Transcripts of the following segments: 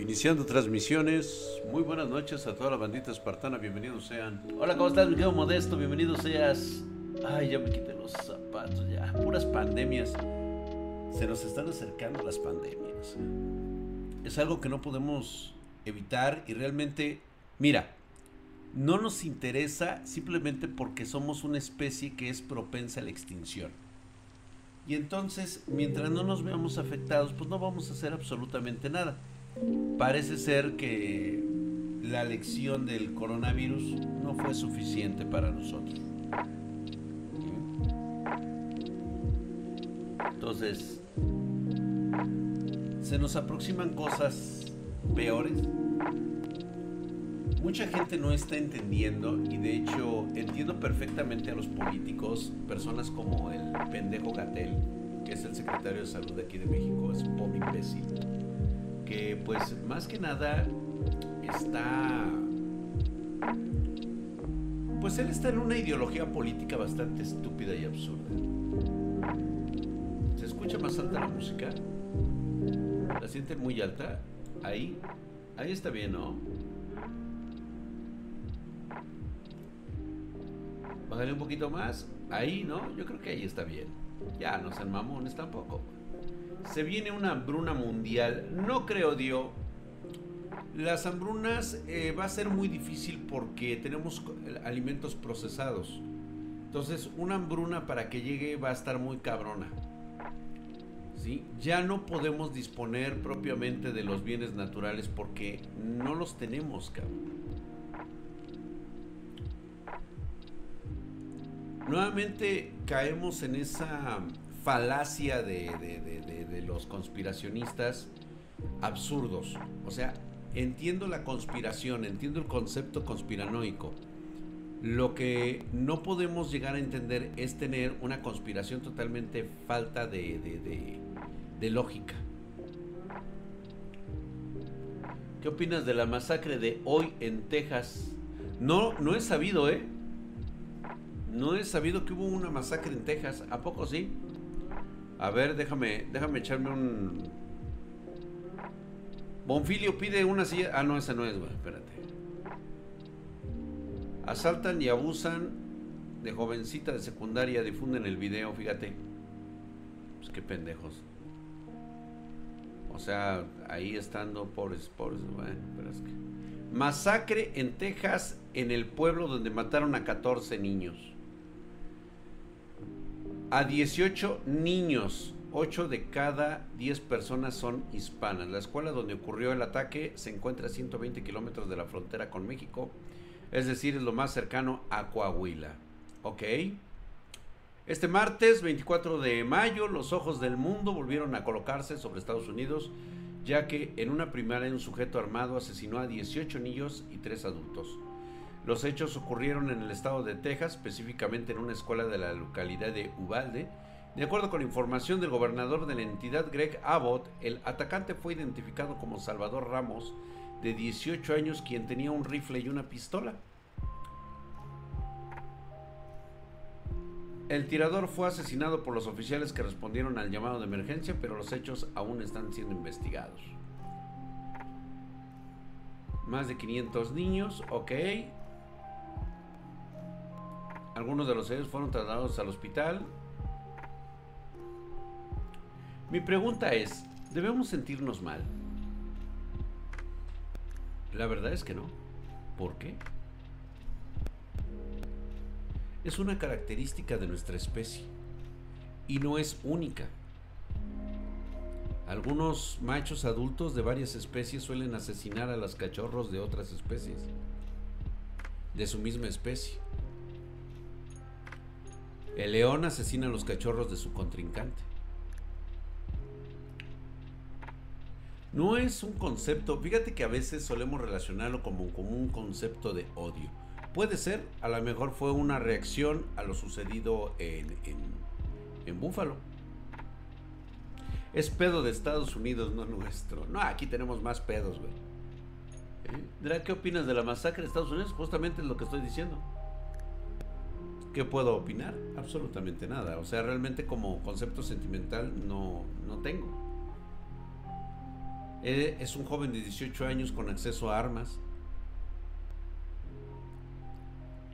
Iniciando transmisiones, muy buenas noches a toda la bandita espartana, bienvenidos sean. Hola, ¿cómo estás, mi querido Modesto? Bienvenido seas. Ay, ya me quité los zapatos, ya. Puras pandemias. Se nos están acercando las pandemias. Es algo que no podemos evitar y realmente, mira, no nos interesa simplemente porque somos una especie que es propensa a la extinción. Y entonces, mientras no nos veamos afectados, pues no vamos a hacer absolutamente nada. Parece ser que la lección del coronavirus no fue suficiente para nosotros. Entonces, se nos aproximan cosas peores. Mucha gente no está entendiendo y de hecho entiendo perfectamente a los políticos, personas como el pendejo Gatel, que es el secretario de salud de aquí de México, es un pobre pues más que nada está... Pues él está en una ideología política bastante estúpida y absurda. ¿Se escucha más alta la música? ¿La sienten muy alta? Ahí, ahí está bien, ¿no? Bájale un poquito más. Ahí, ¿no? Yo creo que ahí está bien. Ya, no sean mamones tampoco se viene una hambruna mundial. No creo, Dio. Las hambrunas eh, va a ser muy difícil porque tenemos alimentos procesados. Entonces, una hambruna para que llegue va a estar muy cabrona. ¿Sí? Ya no podemos disponer propiamente de los bienes naturales porque no los tenemos, cabrón. Nuevamente caemos en esa falacia de, los conspiracionistas absurdos. O sea, entiendo la conspiración, entiendo el concepto conspiranoico. Lo que no podemos llegar a entender es tener una conspiración totalmente falta de, de, lógica. ¿Qué opinas de la masacre de hoy en Texas? No, no he sabido, ¿eh? No he sabido que hubo una masacre en Texas. ¿A poco sí? A ver, déjame, déjame echarme un... Bonfilio pide una silla... Ah, no, esa no es, güey, espérate. Asaltan y abusan de jovencita de secundaria, difunden el video, fíjate. Pues qué pendejos. O sea, ahí estando pobres, pobres, bueno, pero es que... Masacre en Texas, en el pueblo donde mataron a 14 niños a 18 niños. 8 de cada 10 personas son hispanas. La escuela donde ocurrió el ataque se encuentra a 120 kilómetros de la frontera con México, es decir, es lo más cercano a Coahuila. ¿Ok? Este martes 24 de mayo, los ojos del mundo volvieron a colocarse sobre Estados Unidos, ya que en una primaria un sujeto armado asesinó a 18 niños y 3 adultos. Los hechos ocurrieron en el estado de Texas, específicamente en una escuela de la localidad de Ubalde. De acuerdo con información del gobernador de la entidad, Greg Abbott, el atacante fue identificado como Salvador Ramos, de 18 años, quien tenía un rifle y una pistola. El tirador fue asesinado por los oficiales que respondieron al llamado de emergencia, pero los hechos aún están siendo investigados. Más de 500 niños, ok. Algunos de los heridos fueron trasladados al hospital. Mi pregunta es, ¿debemos sentirnos mal? La verdad es que no. ¿Por qué? Es una característica de nuestra especie y no es única. Algunos machos adultos de varias especies suelen asesinar a los cachorros de otras especies, de su misma especie. El león asesina a los cachorros de su contrincante. No es un concepto, fíjate que a veces solemos relacionarlo como, un concepto de odio. Puede ser, a lo mejor fue una reacción a lo sucedido en, en, Búfalo. Es pedo de Estados Unidos, no nuestro. No, aquí tenemos más pedos, güey. ¿Eh? ¿Qué opinas de la masacre de Estados Unidos? Justamente es lo que estoy diciendo. ¿Qué puedo opinar? Absolutamente nada. O sea, realmente como concepto sentimental no, no tengo. Eh, es un joven de 18 años con acceso a armas.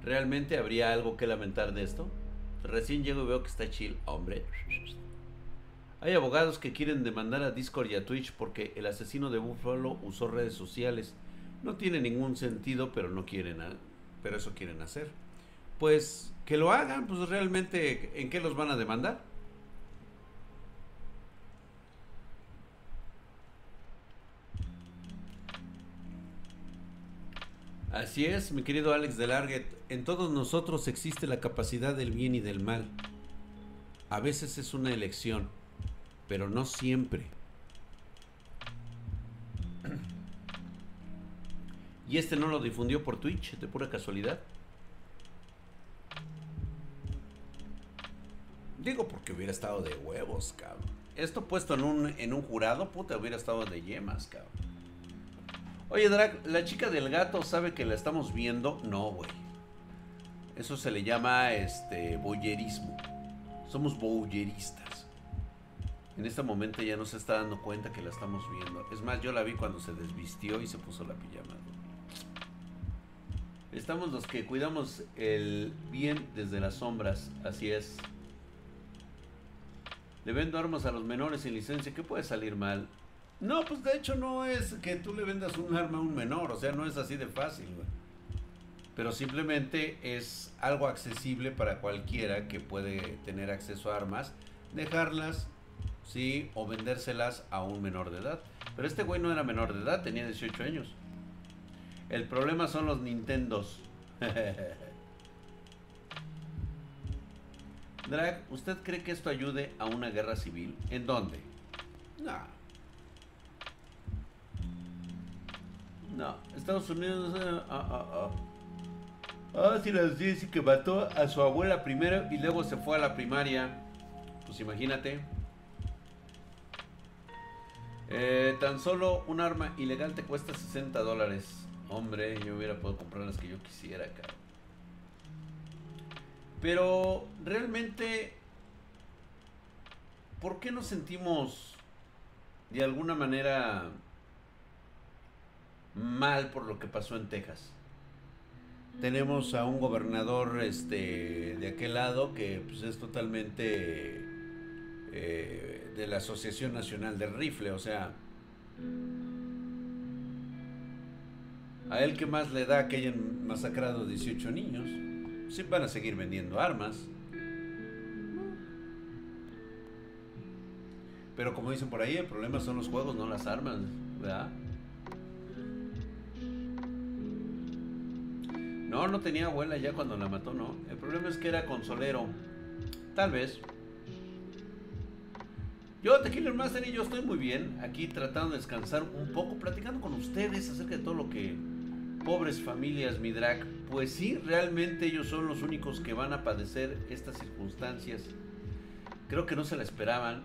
¿Realmente habría algo que lamentar de esto? Recién llego y veo que está chill, hombre. Hay abogados que quieren demandar a Discord y a Twitch porque el asesino de Buffalo usó redes sociales. No tiene ningún sentido, pero no quieren, pero eso quieren hacer. Pues que lo hagan, pues realmente, ¿en qué los van a demandar? Así es, mi querido Alex de Larget. En todos nosotros existe la capacidad del bien y del mal. A veces es una elección, pero no siempre. ¿Y este no lo difundió por Twitch de pura casualidad? Digo porque hubiera estado de huevos, cabrón. Esto puesto en un, en un jurado, puta, hubiera estado de yemas, cabrón. Oye, Drac, ¿la chica del gato sabe que la estamos viendo? No, güey. Eso se le llama este boyerismo. Somos boyeristas. En este momento ya no se está dando cuenta que la estamos viendo. Es más, yo la vi cuando se desvistió y se puso la pijama. Estamos los que cuidamos el bien desde las sombras. Así es. Le vendo armas a los menores sin licencia. ¿Qué puede salir mal? No, pues de hecho no es que tú le vendas un arma a un menor, o sea, no es así de fácil, güey. Pero simplemente es algo accesible para cualquiera que puede tener acceso a armas, dejarlas, sí, o vendérselas a un menor de edad. Pero este güey no era menor de edad, tenía 18 años. El problema son los Nintendos. Drag, ¿usted cree que esto ayude a una guerra civil? ¿En dónde? No. No, Estados Unidos. Ah, ah, ah. Ah, si les dice que mató a su abuela primero y luego se fue a la primaria. Pues imagínate. Eh, tan solo un arma ilegal te cuesta 60 dólares. Hombre, yo hubiera podido comprar las que yo quisiera, acá. Pero realmente, ¿por qué nos sentimos de alguna manera mal por lo que pasó en Texas. Tenemos a un gobernador este, de aquel lado que pues, es totalmente eh, de la Asociación Nacional del Rifle, o sea, a él que más le da que hayan masacrado 18 niños, sí van a seguir vendiendo armas. Pero como dicen por ahí, el problema son los juegos, no las armas, ¿verdad? No, no tenía abuela ya cuando la mató, no. El problema es que era consolero. Tal vez. Yo, Tequila Master y yo estoy muy bien. Aquí tratando de descansar un poco, platicando con ustedes acerca de todo lo que pobres familias, mi drag. Pues sí, realmente ellos son los únicos que van a padecer estas circunstancias. Creo que no se la esperaban.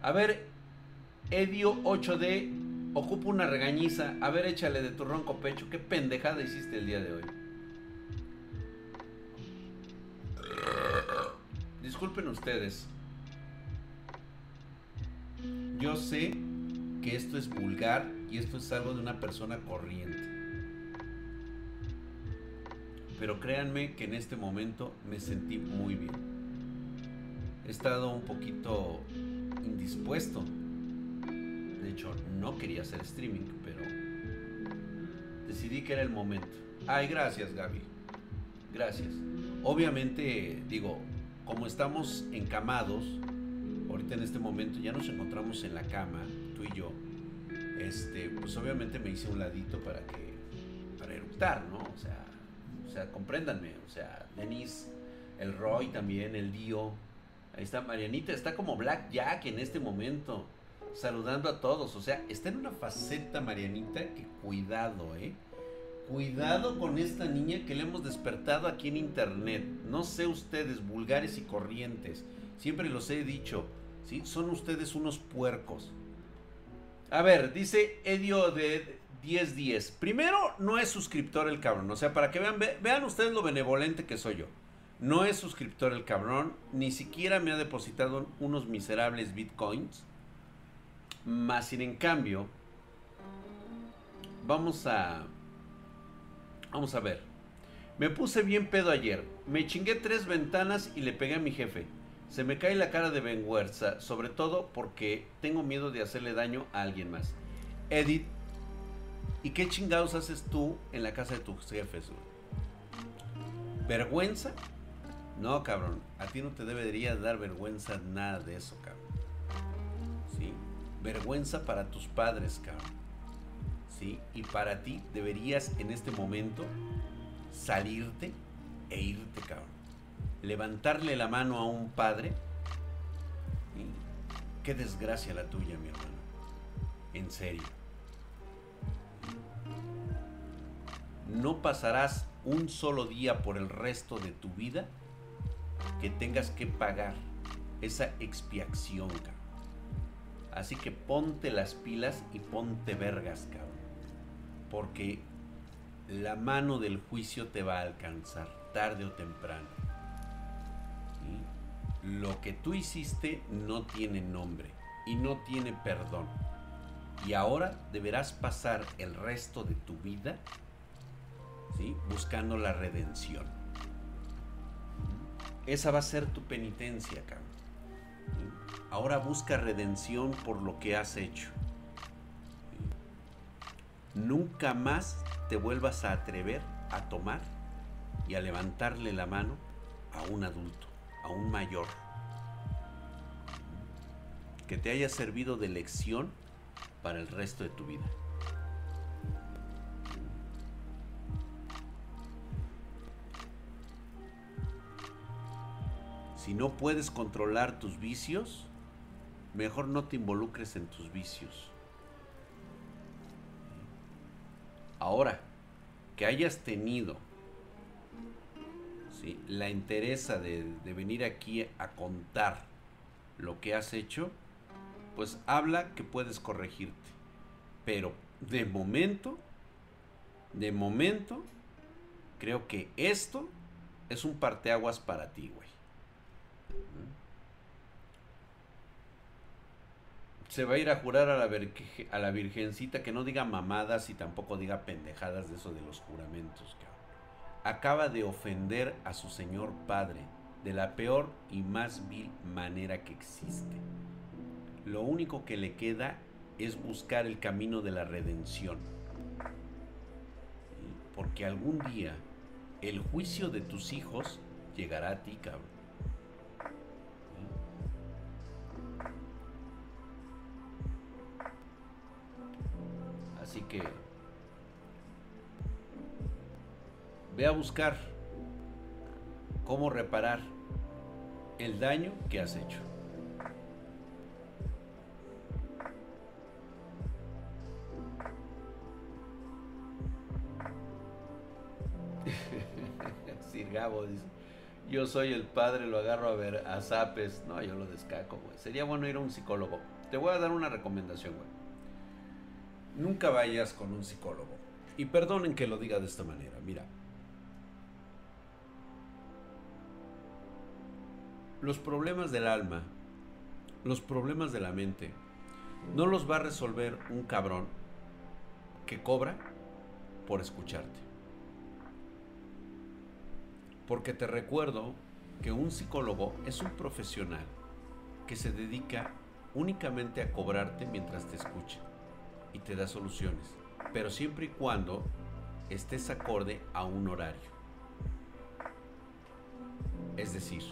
A ver, Edio 8D Ocupa una regañiza. A ver, échale de tu ronco pecho. ¿Qué pendejada hiciste el día de hoy? Disculpen ustedes. Yo sé que esto es vulgar y esto es algo de una persona corriente. Pero créanme que en este momento me sentí muy bien. He estado un poquito indispuesto de hecho, no quería hacer streaming, pero decidí que era el momento. Ay, gracias, Gaby. Gracias. Obviamente, digo, como estamos encamados, ahorita en este momento ya nos encontramos en la cama, tú y yo. Este, pues obviamente me hice un ladito para que para eructar, ¿no? O sea, o sea, compréndanme, o sea, Denise, el Roy también, el Dio. Ahí está Marianita, está como Black Jack en este momento saludando a todos. O sea, está en una faceta, Marianita, que cuidado, ¿eh? Cuidado con esta niña que le hemos despertado aquí en internet. No sé ustedes, vulgares y corrientes. Siempre los he dicho, ¿sí? Son ustedes unos puercos. A ver, dice Edio de 1010. Primero, no es suscriptor el cabrón. O sea, para que vean, vean ustedes lo benevolente que soy yo. No es suscriptor el cabrón. Ni siquiera me ha depositado unos miserables bitcoins Más sin en cambio, vamos a... Vamos a ver. Me puse bien pedo ayer. Me chingué tres ventanas y le pegué a mi jefe. Se me cae la cara de vergüenza, sobre todo porque tengo miedo de hacerle daño a alguien más. Edith, ¿y qué chingados haces tú en la casa de tus jefes? ¿Vergüenza? No, cabrón, a ti no te debería dar vergüenza nada de eso, cabrón. ¿Sí? Vergüenza para tus padres, cabrón. ¿Sí? Y para ti deberías en este momento salirte e irte, cabrón. Levantarle la mano a un padre. Qué desgracia la tuya, mi hermano. En serio. No pasarás un solo día por el resto de tu vida que tengas que pagar esa expiación, cabrón. Así que ponte las pilas y ponte vergas, cabrón. Porque la mano del juicio te va a alcanzar, tarde o temprano. Lo que tú hiciste no tiene nombre y no tiene perdón. Y ahora deberás pasar el resto de tu vida ¿sí? buscando la redención. Esa va a ser tu penitencia, cabrón. Ahora busca redención por lo que has hecho. Nunca más te vuelvas a atrever a tomar y a levantarle la mano a un adulto, a un mayor. Que te haya servido de lección para el resto de tu vida. Si no puedes controlar tus vicios, mejor no te involucres en tus vicios. Ahora, que hayas tenido la interesa de, venir aquí a contar lo que has hecho, pues habla que puedes corregirte. Pero de momento, de momento, creo que esto es un parteaguas para ti, güey. Se va a ir a jurar a la, a la virgencita que no diga mamadas y tampoco diga pendejadas de eso de los juramentos, Acaba de ofender a su señor padre de la peor y más vil manera que existe. Lo único que le queda es buscar el camino de la redención. Porque algún día el juicio de tus hijos llegará a ti, cabrón. Así que ve a buscar cómo reparar el daño que has hecho. Sir Gabo dice, yo soy el padre, lo agarro a ver a zapes. No, yo lo descaco, güey. Sería bueno ir a un psicólogo. Te voy a dar una recomendación, güey nunca vayas con un psicólogo. Y perdonen que lo diga de esta manera, mira. Los problemas del alma, los problemas de la mente, no los va a resolver un cabrón que cobra por escucharte. Porque te recuerdo que un psicólogo es un profesional que se dedica únicamente a cobrarte mientras te escucha y te da soluciones, pero siempre y cuando estés acorde a un horario. Es decir,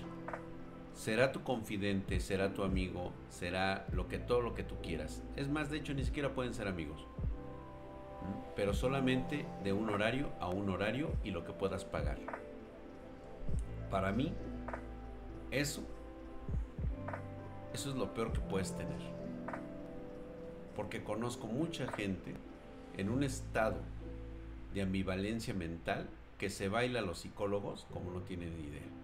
será tu confidente, será tu amigo, será lo que todo lo que tú quieras. Es más, de hecho, ni siquiera pueden ser amigos. Pero solamente de un horario a un horario y lo que puedas pagar. Para mí, eso, eso es lo peor que puedes tener porque conozco mucha gente en un estado de ambivalencia mental que se baila a los psicólogos como no tienen idea.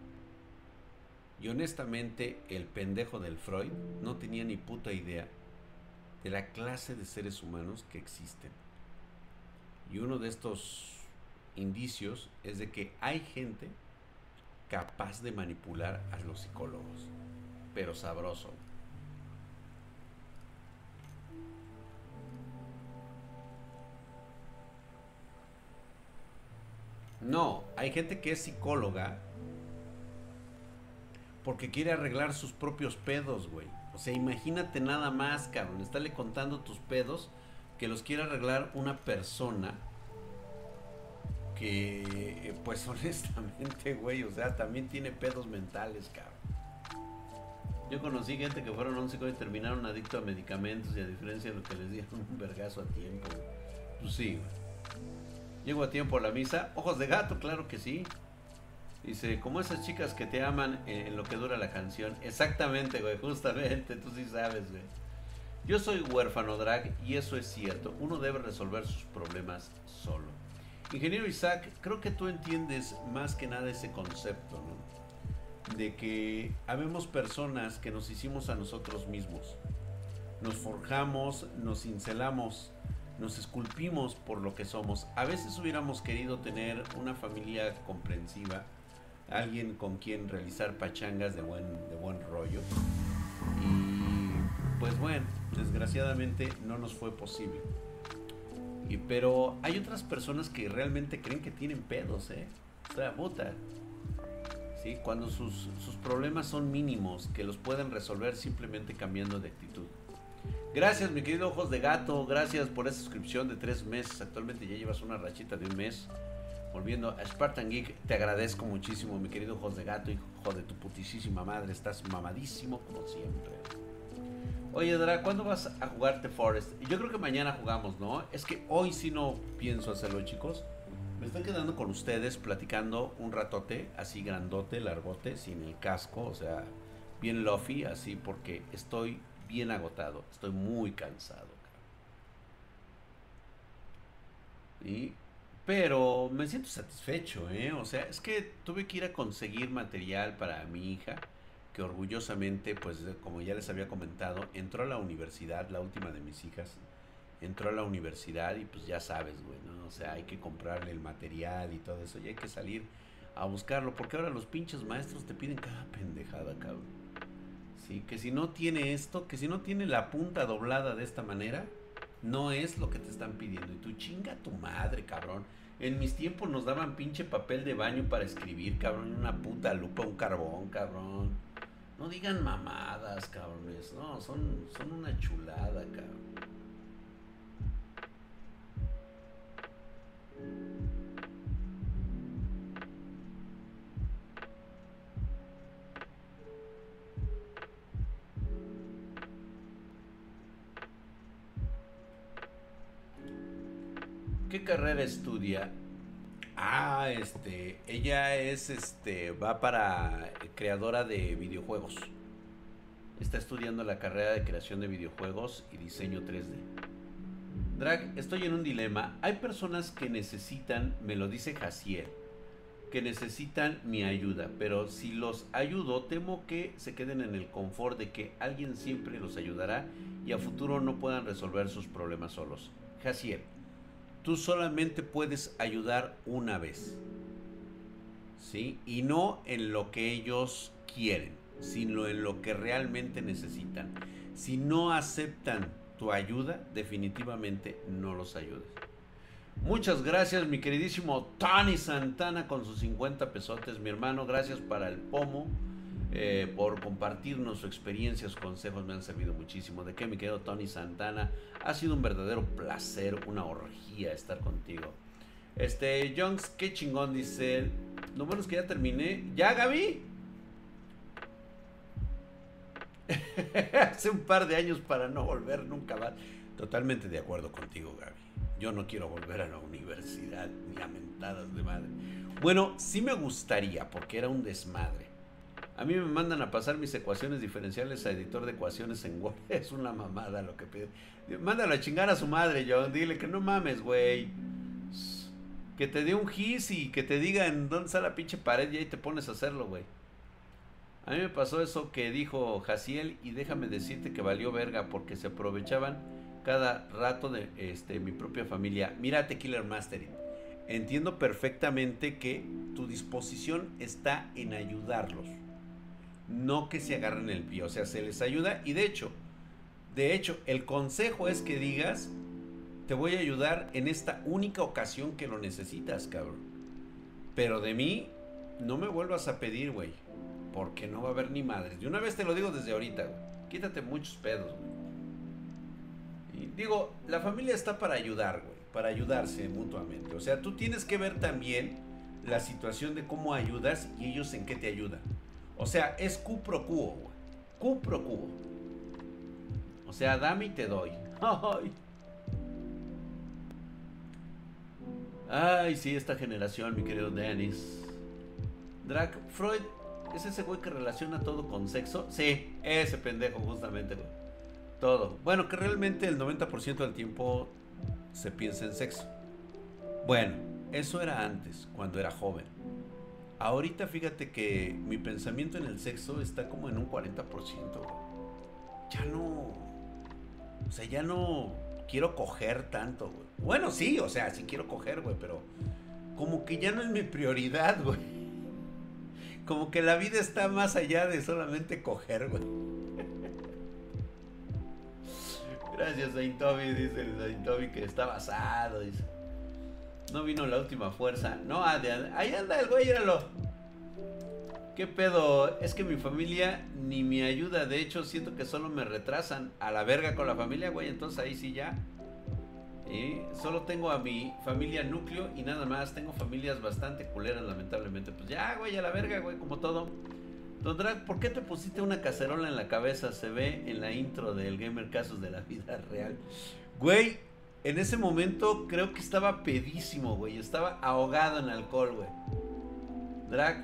Y honestamente, el pendejo del Freud no tenía ni puta idea de la clase de seres humanos que existen. Y uno de estos indicios es de que hay gente capaz de manipular a los psicólogos. Pero sabroso. No, hay gente que es psicóloga porque quiere arreglar sus propios pedos, güey. O sea, imagínate nada más, cabrón. Estarle contando tus pedos que los quiere arreglar una persona que, pues honestamente, güey, o sea, también tiene pedos mentales, cabrón. Yo conocí gente que fueron a un psicólogo y terminaron adicto a medicamentos y a diferencia de lo que les dieron un vergazo a tiempo. Pues sí, güey. Llego a tiempo a la misa. Ojos de gato, claro que sí. Dice, como esas chicas que te aman en lo que dura la canción. Exactamente, güey, justamente, tú sí sabes, güey. Yo soy huérfano drag y eso es cierto. Uno debe resolver sus problemas solo. Ingeniero Isaac, creo que tú entiendes más que nada ese concepto, ¿no? De que habemos personas que nos hicimos a nosotros mismos. Nos forjamos, nos cincelamos, nos esculpimos por lo que somos. A veces hubiéramos querido tener una familia comprensiva, alguien con quien realizar pachangas de buen, de buen rollo. Y pues bueno, desgraciadamente no nos fue posible. Y, pero hay otras personas que realmente creen que tienen pedos, ¿eh? O sea, puta. ¿Sí? Cuando sus, sus problemas son mínimos, que los pueden resolver simplemente cambiando de actitud. Gracias, mi querido Ojos de Gato. Gracias por esa suscripción de tres meses. Actualmente ya llevas una rachita de un mes. Volviendo a Spartan Geek, te agradezco muchísimo, mi querido Ojos de Gato, hijo de tu putísima madre. Estás mamadísimo como siempre. Oye, Dra, ¿cuándo vas a jugarte Forest? Yo creo que mañana jugamos, ¿no? Es que hoy sí no pienso hacerlo, chicos. Me estoy quedando con ustedes platicando un ratote, así grandote, largote, sin el casco, o sea, bien lofi, así, porque estoy bien agotado, estoy muy cansado. ¿Y? Pero me siento satisfecho, ¿eh? O sea, es que tuve que ir a conseguir material para mi hija, que orgullosamente, pues como ya les había comentado, entró a la universidad, la última de mis hijas, entró a la universidad y pues ya sabes, güey, ¿no? O sea, hay que comprarle el material y todo eso, y hay que salir a buscarlo, porque ahora los pinches maestros te piden cada pendejada, cabrón. Que si no tiene esto, que si no tiene la punta doblada de esta manera, no es lo que te están pidiendo. Y tú chinga tu madre, cabrón. En mis tiempos nos daban pinche papel de baño para escribir, cabrón, una puta lupa, un carbón, cabrón. No digan mamadas, cabrones. No, son, son una chulada, cabrón. ¿Qué carrera estudia? Ah, este, ella es, este, va para creadora de videojuegos. Está estudiando la carrera de creación de videojuegos y diseño 3D. Drag, estoy en un dilema. Hay personas que necesitan, me lo dice Jaciel, que necesitan mi ayuda, pero si los ayudo, temo que se queden en el confort de que alguien siempre los ayudará y a futuro no puedan resolver sus problemas solos. Jaciel, tú solamente puedes ayudar una vez. ¿Sí? Y no en lo que ellos quieren, sino en lo que realmente necesitan. Si no aceptan tu ayuda, definitivamente no los ayudes. Muchas gracias, mi queridísimo Tony Santana, con sus 50 pesotes, mi hermano. Gracias para el pomo. Eh, por compartirnos su experiencia, sus consejos me han servido muchísimo. ¿De qué me quedo, Tony Santana? Ha sido un verdadero placer, una orgía estar contigo. Este, Jones, qué chingón, dice él. Lo bueno es que ya terminé. ¿Ya, Gaby? Hace un par de años para no volver nunca más. Totalmente de acuerdo contigo, Gaby. Yo no quiero volver a la universidad ni a mentadas de madre. Bueno, sí me gustaría, porque era un desmadre. A mí me mandan a pasar mis ecuaciones diferenciales a editor de ecuaciones en Word. Es una mamada lo que pide. Mándalo a chingar a su madre, John. Dile que no mames, güey. Que te dé un gis y que te diga en dónde está la pinche pared y ahí te pones a hacerlo, güey. A mí me pasó eso que dijo Jaciel y déjame decirte que valió verga porque se aprovechaban cada rato de este, mi propia familia. Mírate, Killer Mastering. Entiendo perfectamente que tu disposición está en ayudarlos no que se agarren el pie, o sea, se les ayuda y de hecho, de hecho, el consejo es que digas, te voy a ayudar en esta única ocasión que lo necesitas, cabrón. Pero de mí, no me vuelvas a pedir, güey. Porque no va a haber ni madres. De una vez te lo digo desde ahorita, güey. Quítate muchos pedos, güey. Digo, la familia está para ayudar, güey. Para ayudarse mutuamente. O sea, tú tienes que ver también la situación de cómo ayudas y ellos en qué te ayudan. O sea, es Q pro. Q quo. O sea, dame y te doy. Ay. Sí, esta generación, mi querido Dennis. Drag, Freud es ese güey que relaciona todo con sexo. Sí, ese pendejo, justamente. Todo. Bueno, que realmente el 90% del tiempo se piensa en sexo. Bueno, eso era antes, cuando era joven. Ahorita fíjate que mi pensamiento en el sexo está como en un 40%. Ya no. O sea, ya no quiero coger tanto, güey. Bueno, sí, o sea, sí quiero coger, güey, pero como que ya no es mi prioridad, güey. Como que la vida está más allá de solamente coger, güey. Gracias, Saint dice el que está basado, dice. No vino la última fuerza. No, ah, ahí anda el güey, éralo. ¿Qué pedo? Es que mi familia ni me ayuda. De hecho, siento que solo me retrasan a la verga con la familia, güey. Entonces ahí sí ya. Y solo tengo a mi familia núcleo y nada más. Tengo familias bastante culeras, lamentablemente. Pues ya, güey, a la verga, güey, como todo. Don Drag, ¿por qué te pusiste una cacerola en la cabeza? Se ve en la intro del Gamer Casos de la Vida Real. Güey, en ese momento creo que estaba pedísimo, güey. Estaba ahogado en alcohol, güey. Drag,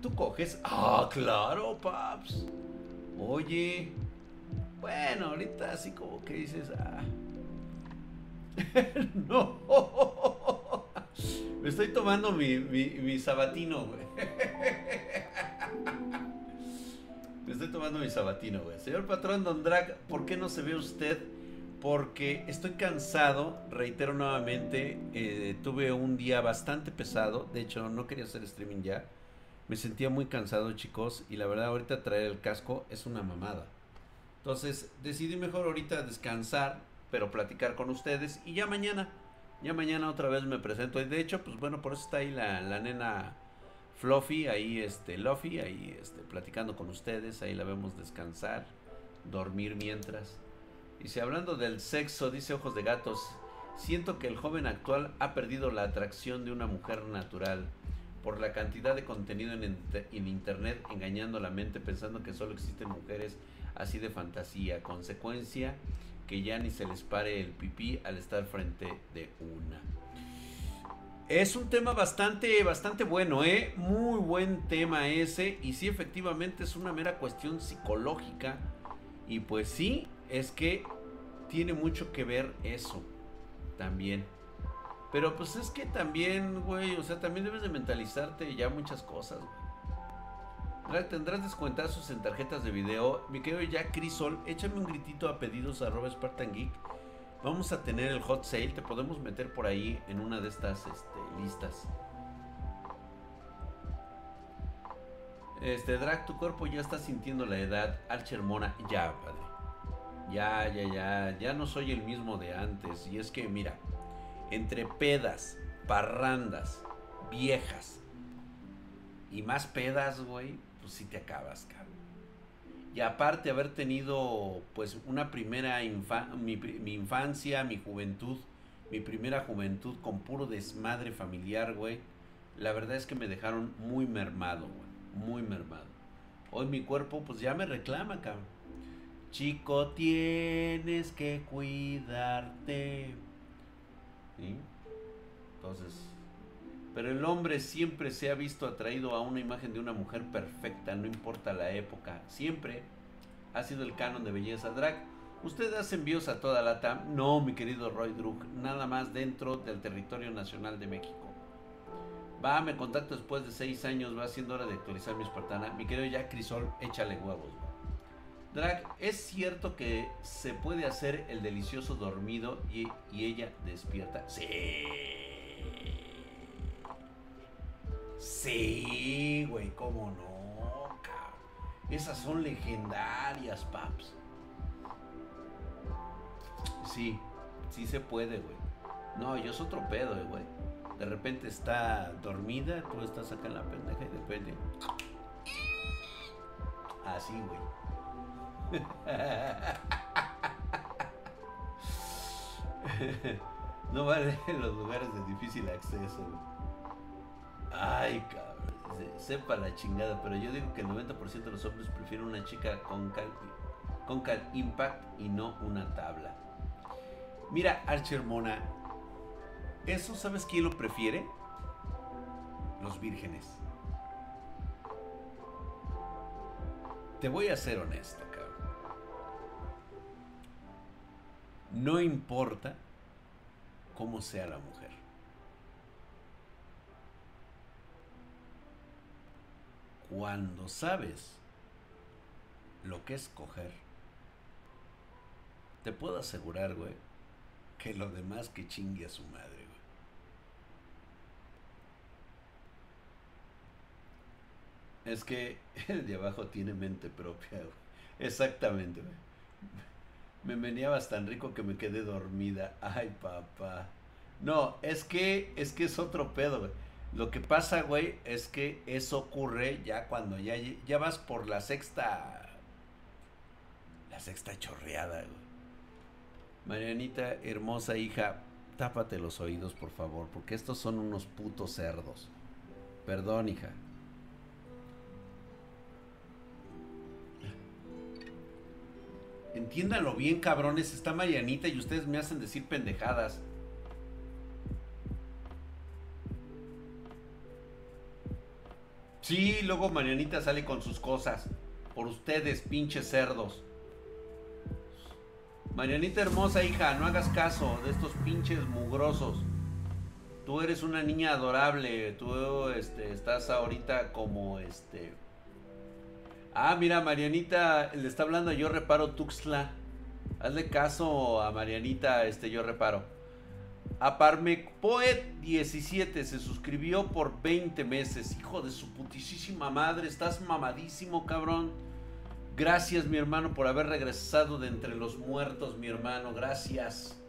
tú coges. Ah, claro, paps. Oye. Bueno, ahorita así como que dices, ah. no. Me estoy tomando mi, mi, sabatino, güey. Me estoy tomando mi sabatino, güey. Señor patrón Don Drag, ¿por qué no se ve usted? Porque estoy cansado, reitero nuevamente, eh, tuve un día bastante pesado, de hecho no quería hacer streaming ya, me sentía muy cansado, chicos, y la verdad ahorita traer el casco es una mamada. Entonces decidí mejor ahorita descansar, pero platicar con ustedes y ya mañana, ya mañana otra vez me presento. Y de hecho, pues bueno, por eso está ahí la, la nena Fluffy, ahí este Luffy, ahí este platicando con ustedes, ahí la vemos descansar, dormir mientras. Si hablando del sexo, dice Ojos de Gatos, siento que el joven actual ha perdido la atracción de una mujer natural por la cantidad de contenido en, internet engañando la mente pensando que solo existen mujeres así de fantasía, consecuencia que ya ni se les pare el pipí al estar frente de una. Es un tema bastante, bastante bueno, ¿eh? Muy buen tema ese. Y sí, efectivamente es una mera cuestión psicológica. Y pues sí, es que tiene mucho que ver eso también. Pero pues es que también, güey, o sea, también debes de mentalizarte ya muchas cosas, güey. Tendrás descuentazos en tarjetas de video. Mi querido ya Crisol, échame un gritito a pedidos arroba Spartan Geek. Vamos a tener el hot sale. Te podemos meter por ahí en una de estas este, listas. Este, Drag, tu cuerpo ya está sintiendo la edad. Archer Mona, ya. Ya, ya, ya. Ya no soy el mismo de antes. Y es que, mira, entre pedas, parrandas, viejas y más pedas, güey, pues si te acabas, cabrón. Y aparte haber tenido, pues, una primera mi, mi, infancia, mi juventud, mi primera juventud con puro desmadre familiar, güey. La verdad es que me dejaron muy mermado, güey. Muy mermado. Hoy mi cuerpo, pues ya me reclama, cabrón. Chico, tienes que cuidarte. Entonces, pero el hombre siempre se ha visto atraído a una imagen de una mujer perfecta, no importa la época. Siempre ha sido el canon de belleza drag. ¿Usted hace envíos a toda la TAM? No, mi querido Roy Drug, nada más dentro del territorio nacional de México. Va, me contacto después de seis años, va siendo hora de actualizar mi espartana. Mi querido Jack Crisol, échale huevos. Drag, ¿es cierto que se puede hacer el delicioso dormido y, ella despierta? Sí. Sí, güey, cómo no, cabrón. Esas son legendarias, paps. Sí, sí se puede, güey. No, yo es otro pedo, güey. De repente está dormida, tú estás acá en la pendeja y de repente. Así, güey. no vale en los lugares de difícil acceso. Ay, cabrón. Sepa la chingada, pero yo digo que el 90% de los hombres prefieren una chica con cal, con cal impact y no una tabla. Mira, Archer Mona, ¿eso sabes quién lo prefiere? Los vírgenes. Te voy a ser honesto, No importa cómo sea la mujer. Cuando sabes lo que es coger, te puedo asegurar, güey, que lo demás que chingue a su madre, güey. Es que el de abajo tiene mente propia, güey. Exactamente, güey. Me meneabas tan rico que me quedé dormida. Ay, papá. No, es que es que es otro pedo, güey. Lo que pasa, güey, es que eso ocurre ya cuando ya, ya vas por la sexta. La sexta chorreada, güey. Marianita, hermosa hija, tápate los oídos, por favor, porque estos son unos putos cerdos. Perdón, hija. Entiéndanlo bien, cabrones. Está Marianita y ustedes me hacen decir pendejadas. Sí, luego Marianita sale con sus cosas. Por ustedes, pinches cerdos. Marianita hermosa, hija, no hagas caso de estos pinches mugrosos. Tú eres una niña adorable. Tú este, estás ahorita como este Ah, mira, Marianita le está hablando Yo Reparo Tuxtla. Hazle caso a Marianita, este Yo Reparo. Aparme Poet 17 se suscribió por 20 meses. Hijo de su putísima madre, estás mamadísimo, cabrón. Gracias, mi hermano, por haber regresado de entre los muertos, mi hermano. Gracias.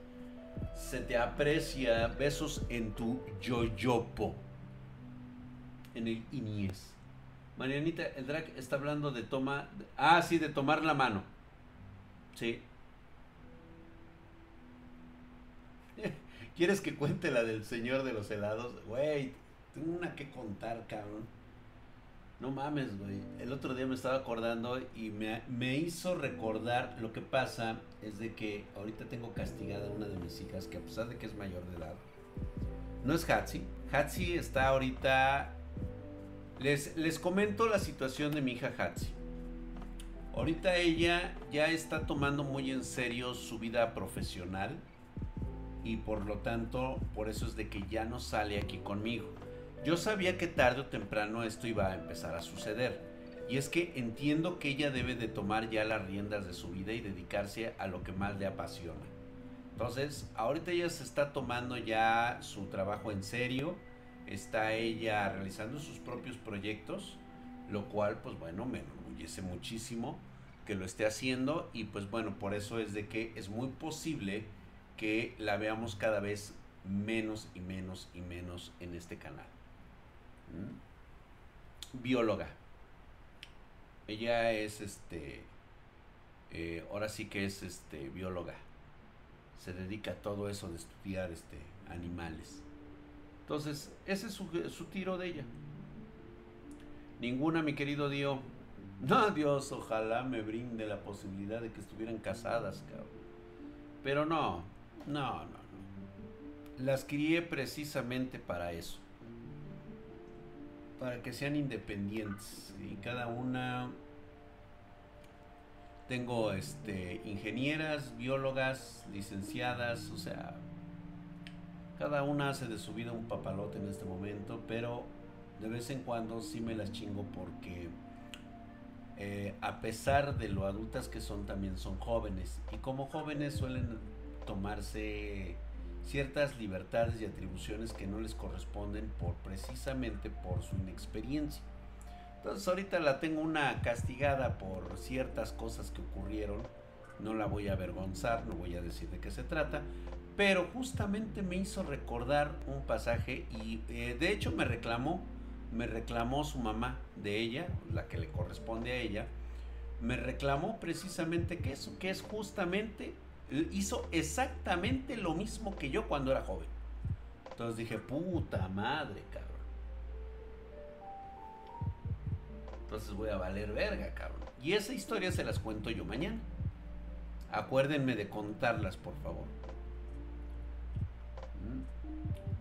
Se te aprecia. Besos en tu yoyopo. En el Inies. Marianita, el drag está hablando de toma. Ah, sí, de tomar la mano. Sí. ¿Quieres que cuente la del señor de los helados? Güey, tengo una que contar, cabrón. No mames, güey. El otro día me estaba acordando y me, me, hizo recordar lo que pasa es de que ahorita tengo castigada a una de mis hijas que a pesar de que es mayor de edad, no es Hatsi. Hatsi está ahorita les, les comento la situación de mi hija Hatsi. Ahorita ella ya está tomando muy en serio su vida profesional y por lo tanto, por eso es de que ya no sale aquí conmigo. Yo sabía que tarde o temprano esto iba a empezar a suceder. Y es que entiendo que ella debe de tomar ya las riendas de su vida y dedicarse a lo que más le apasiona. Entonces, ahorita ella se está tomando ya su trabajo en serio está ella realizando sus propios proyectos, lo cual pues bueno, me enorgullece muchísimo que lo esté haciendo y pues bueno, por eso es de que es muy posible que la veamos cada vez menos y menos y menos en este canal. ¿Mm? Bióloga. Ella es este, eh, ahora sí que es este bióloga. Se dedica a todo eso de estudiar este animales. Entonces, ese es su, tiro de ella. Ninguna, mi querido Dio. No, Dios, ojalá me brinde la posibilidad de que estuvieran casadas, cabrón. Pero no, no, no, no. Las crié precisamente para eso. Para que sean independientes. Y cada una. Tengo este ingenieras, biólogas, licenciadas, o sea, cada una hace de su vida un papalote en este momento, pero de vez en cuando sí me las chingo porque eh, a pesar de lo adultas que son, también son jóvenes. Y como jóvenes suelen tomarse ciertas libertades y atribuciones que no les corresponden por precisamente por su inexperiencia. Entonces ahorita la tengo una castigada por ciertas cosas que ocurrieron. No la voy a avergonzar, no voy a decir de qué se trata, Pero justamente me hizo recordar un pasaje y eh, de hecho me reclamó, me reclamó su mamá de ella, la que le corresponde a ella, me reclamó precisamente que eso, que es justamente, hizo exactamente lo mismo que yo cuando era joven. Entonces dije, puta madre, cabrón. Entonces voy a valer verga, cabrón. Y esa historia se las cuento yo mañana. Acuérdenme de contarlas, por favor.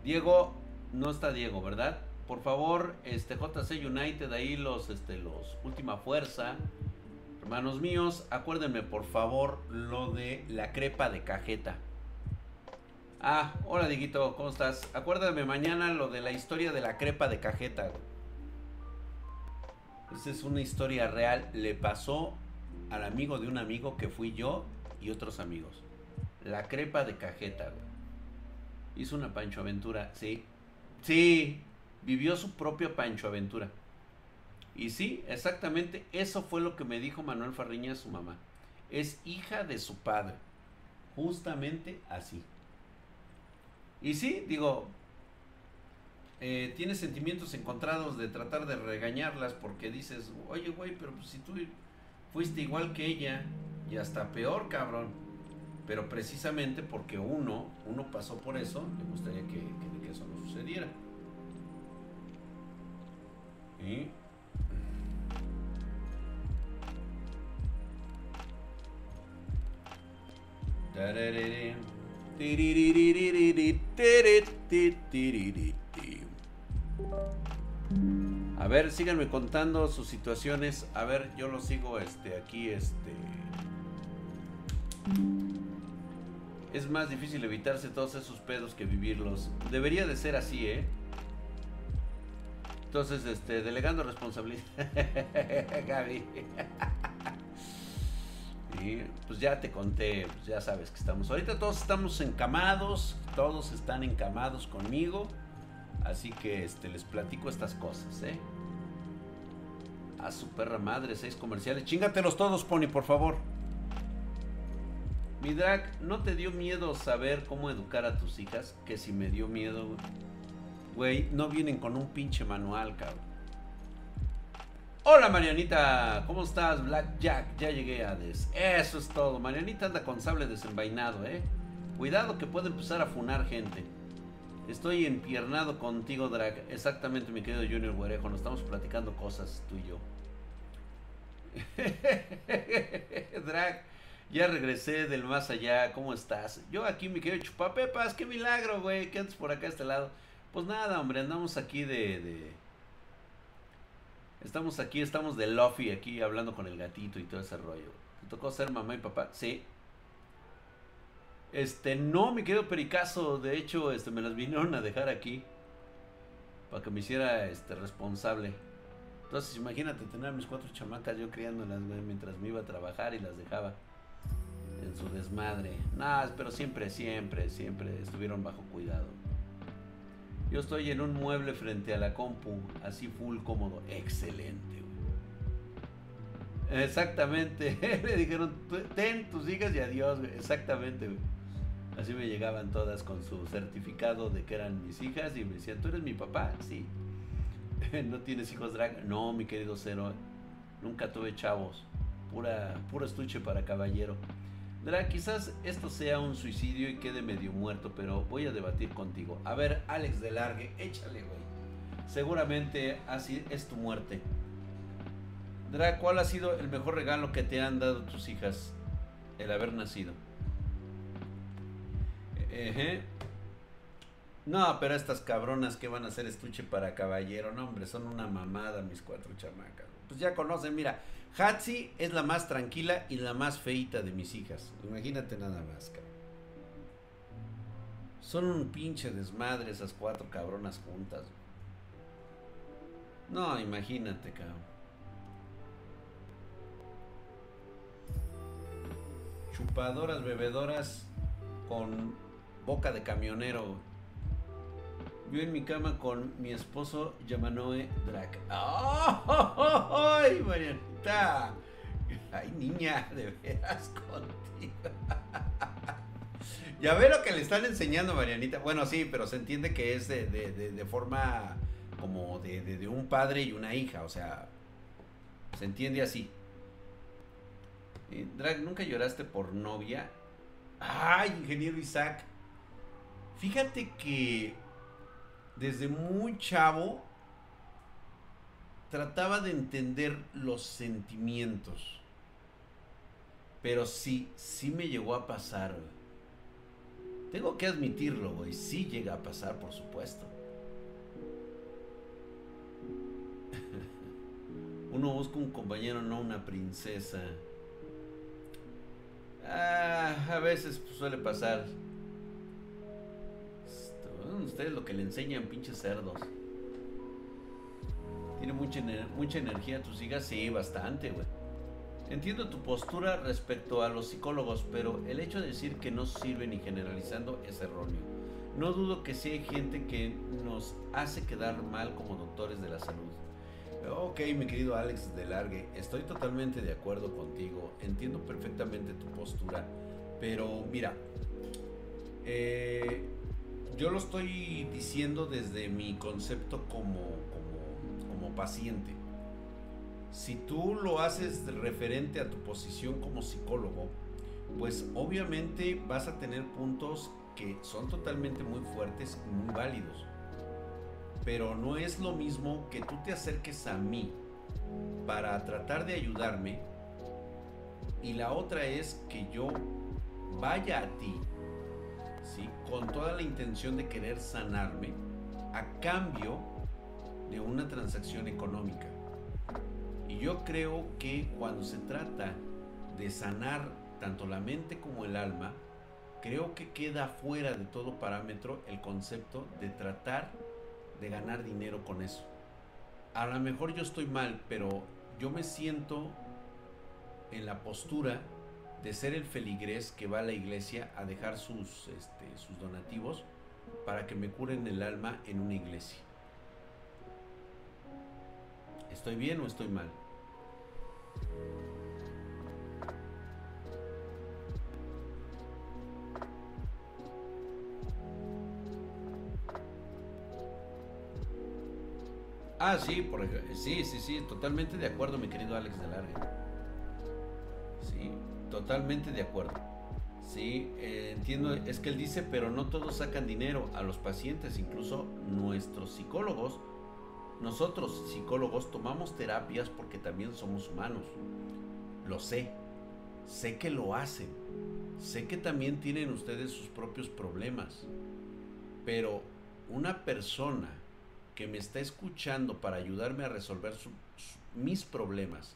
Diego, no está Diego, ¿verdad? Por favor, este JC United, ahí los, este, los Última Fuerza, hermanos míos, acuérdenme por favor lo de la crepa de cajeta. Ah, hola Diguito, ¿cómo estás? Acuérdame mañana lo de la historia de la crepa de cajeta. Esa es una historia real. Le pasó al amigo de un amigo que fui yo y otros amigos. La crepa de cajeta, Hizo una Pancho Aventura, sí. Sí, vivió su propia Pancho Aventura. Y sí, exactamente eso fue lo que me dijo Manuel Farriña a su mamá. Es hija de su padre. Justamente así. Y sí, digo, eh, tienes sentimientos encontrados de tratar de regañarlas porque dices, oye, güey, pero pues si tú fuiste igual que ella y hasta peor, cabrón. Pero precisamente porque uno, uno pasó por eso, le gustaría que, eso no sucediera. A ver, síganme contando sus situaciones. A ver, yo lo sigo este aquí este es más difícil evitarse todos esos pedos que vivirlos. Debería de ser así, ¿eh? Entonces, este, delegando responsabilidad. Gaby. y pues ya te conté, pues ya sabes que estamos. Ahorita todos estamos encamados, todos están encamados conmigo. Así que este, les platico estas cosas, ¿eh? A su perra madre, seis comerciales. Chingatelos todos, Pony, por favor. Mi drag, ¿no te dio miedo saber cómo educar a tus hijas? Que si me dio miedo, güey, no vienen con un pinche manual, cabrón. Hola Marianita, ¿cómo estás? Black Jack, ya llegué a Des. Eso es todo. Marianita anda con sable desenvainado, eh. Cuidado que puede empezar a funar gente. Estoy empiernado contigo, Drag. Exactamente, mi querido Junior Guarejo. Nos estamos platicando cosas, tú y yo. Drag, ya regresé del más allá. ¿Cómo estás? Yo aquí, mi querido Chupapepas. Qué milagro, güey. ¿Qué andas por acá a este lado? Pues nada, hombre. Andamos aquí de. Estamos aquí, estamos de Luffy aquí hablando con el gatito y todo ese rollo. ¿Te tocó ser mamá y papá? Sí. Este, no, mi querido Pericazo. De hecho, este, me las vinieron a dejar aquí. Para que me hiciera este, responsable. Entonces, imagínate tener a mis cuatro chamacas yo criándolas mientras me iba a trabajar y las dejaba en su desmadre. Nada, pero siempre, siempre, siempre estuvieron bajo cuidado. Yo estoy en un mueble frente a la compu, así full cómodo. Excelente, Exactamente. Le dijeron, ten tus hijas y adiós, Exactamente, Así me llegaban todas con su certificado de que eran mis hijas y me decían, ¿tú eres mi papá? Sí. ¿No tienes hijos drag? No, mi querido Cero. Nunca tuve chavos. Pura, puro estuche para caballero. Drag, quizás esto sea un suicidio y quede medio muerto, pero voy a debatir contigo. A ver, Alex de Largue, échale, güey. Seguramente así es tu muerte. Drag, ¿cuál ha sido el mejor regalo que te han dado tus hijas? El haber nacido. No, pero estas cabronas que van a hacer estuche para caballero, no, hombre, son una mamada mis cuatro chamacas. Pues ya conocen, mira, Hatsi es la más tranquila y la más feita de mis hijas. Imagínate nada más, cabrón. Son un pinche desmadre esas cuatro cabronas juntas. No, imagínate, cabrón. Chupadoras, bebedoras con boca de camionero. Yo en mi cama con mi esposo Yamanoe Drake. ¡Ay, Marianita! Ay, niña, de veras contigo. ya ve lo que le están enseñando, Marianita. Bueno, sí, pero se entiende que es de, de forma como de, un padre y una hija. O sea, se entiende así. Drag, ¿nunca lloraste por novia? Ay, ingeniero Isaac. Fíjate que desde muy chavo trataba de entender los sentimientos. Pero sí, sí me llegó a pasar. Tengo que admitirlo, güey. Sí llega a pasar, por supuesto. Uno busca un compañero, no una princesa. Ah, a veces suele pasar. Ustedes lo que le enseñan, pinches cerdos. Tiene mucha, mucha energía tus hijas, sí, bastante, güey. Entiendo tu postura respecto a los psicólogos, pero el hecho de decir que no sirven y generalizando es erróneo. No dudo que sí hay gente que nos hace quedar mal como doctores de la salud. Ok, mi querido Alex de Largue, estoy totalmente de acuerdo contigo, entiendo perfectamente tu postura, pero mira, eh, yo lo estoy diciendo desde mi concepto como, como, paciente. Si tú lo haces referente a tu posición como psicólogo, pues obviamente vas a tener puntos que son totalmente muy fuertes y muy válidos pero no es lo mismo que tú te acerques a mí para tratar de ayudarme y la otra es que yo vaya a ti con toda la intención de querer sanarme a cambio de una transacción económica. Y yo creo que cuando se trata de sanar tanto la mente como el alma, creo que queda fuera de todo parámetro el concepto de tratar de ganar dinero con eso. A lo mejor yo estoy mal, pero yo me siento en la postura de ser el feligrés que va a la iglesia a dejar sus, este, sus donativos para que me curen el alma en una iglesia. ¿Estoy bien o estoy mal? Ah, sí, por, sí, sí, sí, totalmente de acuerdo, mi querido Alex de Larga. Sí, totalmente de acuerdo. Sí, eh, entiendo, es que él dice, pero no todos sacan dinero a los pacientes, incluso nuestros psicólogos. Nosotros, psicólogos, tomamos terapias porque también somos humanos. Lo sé, sé que lo hacen, sé que también tienen ustedes sus propios problemas, pero una persona que me está escuchando para ayudarme a resolver mis problemas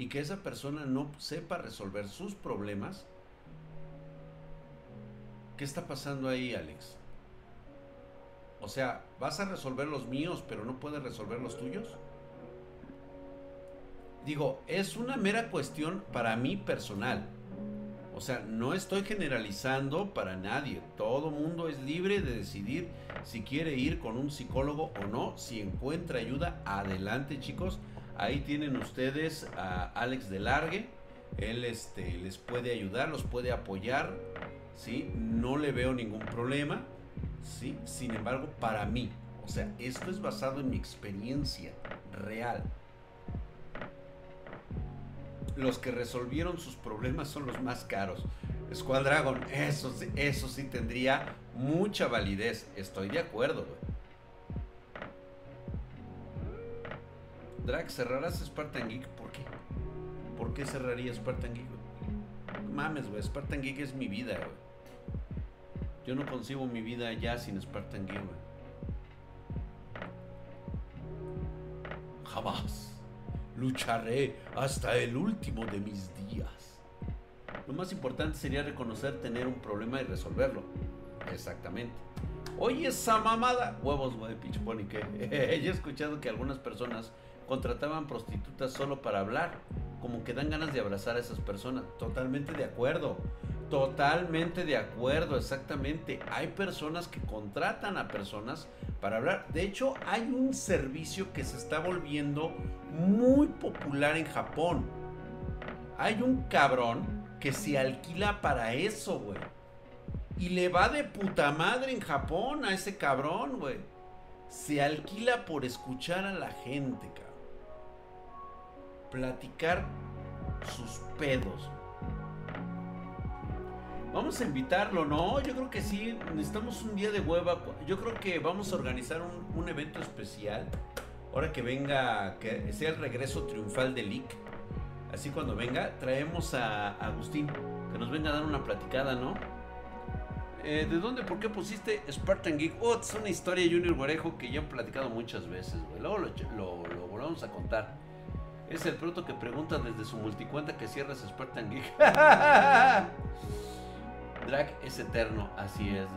y que esa persona no sepa resolver sus problemas, ¿qué está pasando ahí, Alex? O sea, vas a resolver los míos, pero no puedes resolver los tuyos. Digo, es una mera cuestión para mí personal. O sea, no estoy generalizando para nadie. Todo mundo es libre de decidir si quiere ir con un psicólogo o no. Si encuentra ayuda, adelante chicos. Ahí tienen ustedes a Alex de Largue. Él este, les puede ayudar, los puede apoyar. ¿sí? No le veo ningún problema. ¿sí? Sin embargo, para mí, o sea, esto es basado en mi experiencia real los que resolvieron sus problemas son los más caros. Squad Dragon, eso, eso sí tendría mucha validez. Estoy de acuerdo, güey. Drag, ¿cerrarás Spartan Geek? ¿Por qué? ¿Por qué cerraría Spartan Geek? Mames, güey. Spartan Geek es mi vida, güey. Yo no concibo mi vida ya sin Spartan Geek, güey. Jamás. Lucharé hasta el último de mis días. Lo más importante sería reconocer tener un problema y resolverlo. Exactamente. Oye, esa mamada. Huevos, güey, pinche que he escuchado que algunas personas contrataban prostitutas solo para hablar. Como que dan ganas de abrazar a esas personas. Totalmente de acuerdo. Totalmente de acuerdo, exactamente. Hay personas que contratan a personas para hablar. De hecho, hay un servicio que se está volviendo muy popular en Japón. Hay un cabrón que se alquila para eso, güey. Y le va de puta madre en Japón a ese cabrón, güey. Se alquila por escuchar a la gente. Platicar sus pedos. Vamos a invitarlo, ¿no? Yo creo que sí. Necesitamos un día de hueva. Yo creo que vamos a organizar un, evento especial. Ahora que venga, que sea el regreso triunfal de Lick. Así cuando venga, traemos a Agustín. Que nos venga a dar una platicada, ¿no? Eh, ¿De dónde? ¿Por qué pusiste Spartan Geek? Oh, es una historia Junior Guarejo que ya he platicado muchas veces, güey. Luego lo, volvamos a contar. Es el proto que pregunta desde su multicuenta que cierras Spartan Geek. Drag es eterno, así es.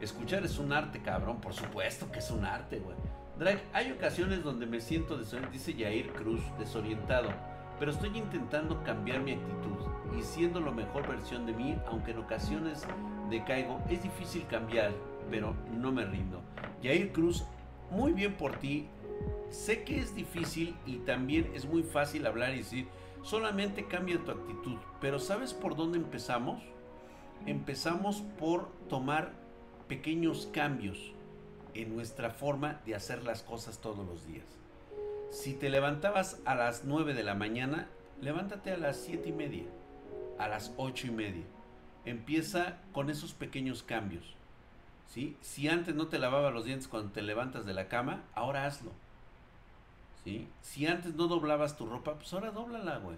Escuchar es un arte, cabrón. Por supuesto que es un arte, güey. Drag, hay ocasiones donde me siento desorientado, dice Jair Cruz, desorientado pero estoy intentando cambiar mi actitud y siendo la mejor versión de mí, aunque en ocasiones decaigo, es difícil cambiar, pero no me rindo. Jair Cruz, muy bien por ti. Sé que es difícil y también es muy fácil hablar y decir, solamente cambia tu actitud, pero ¿sabes por dónde empezamos? Empezamos por tomar pequeños cambios en nuestra forma de hacer las cosas todos los días. Si te levantabas a las 9 de la mañana, levántate a las 7 y media, a las 8 y media. Empieza con esos pequeños cambios. ¿sí? Si antes no te lavabas los dientes cuando te levantas de la cama, ahora hazlo. Si antes no doblabas tu ropa, pues ahora dóblala, güey.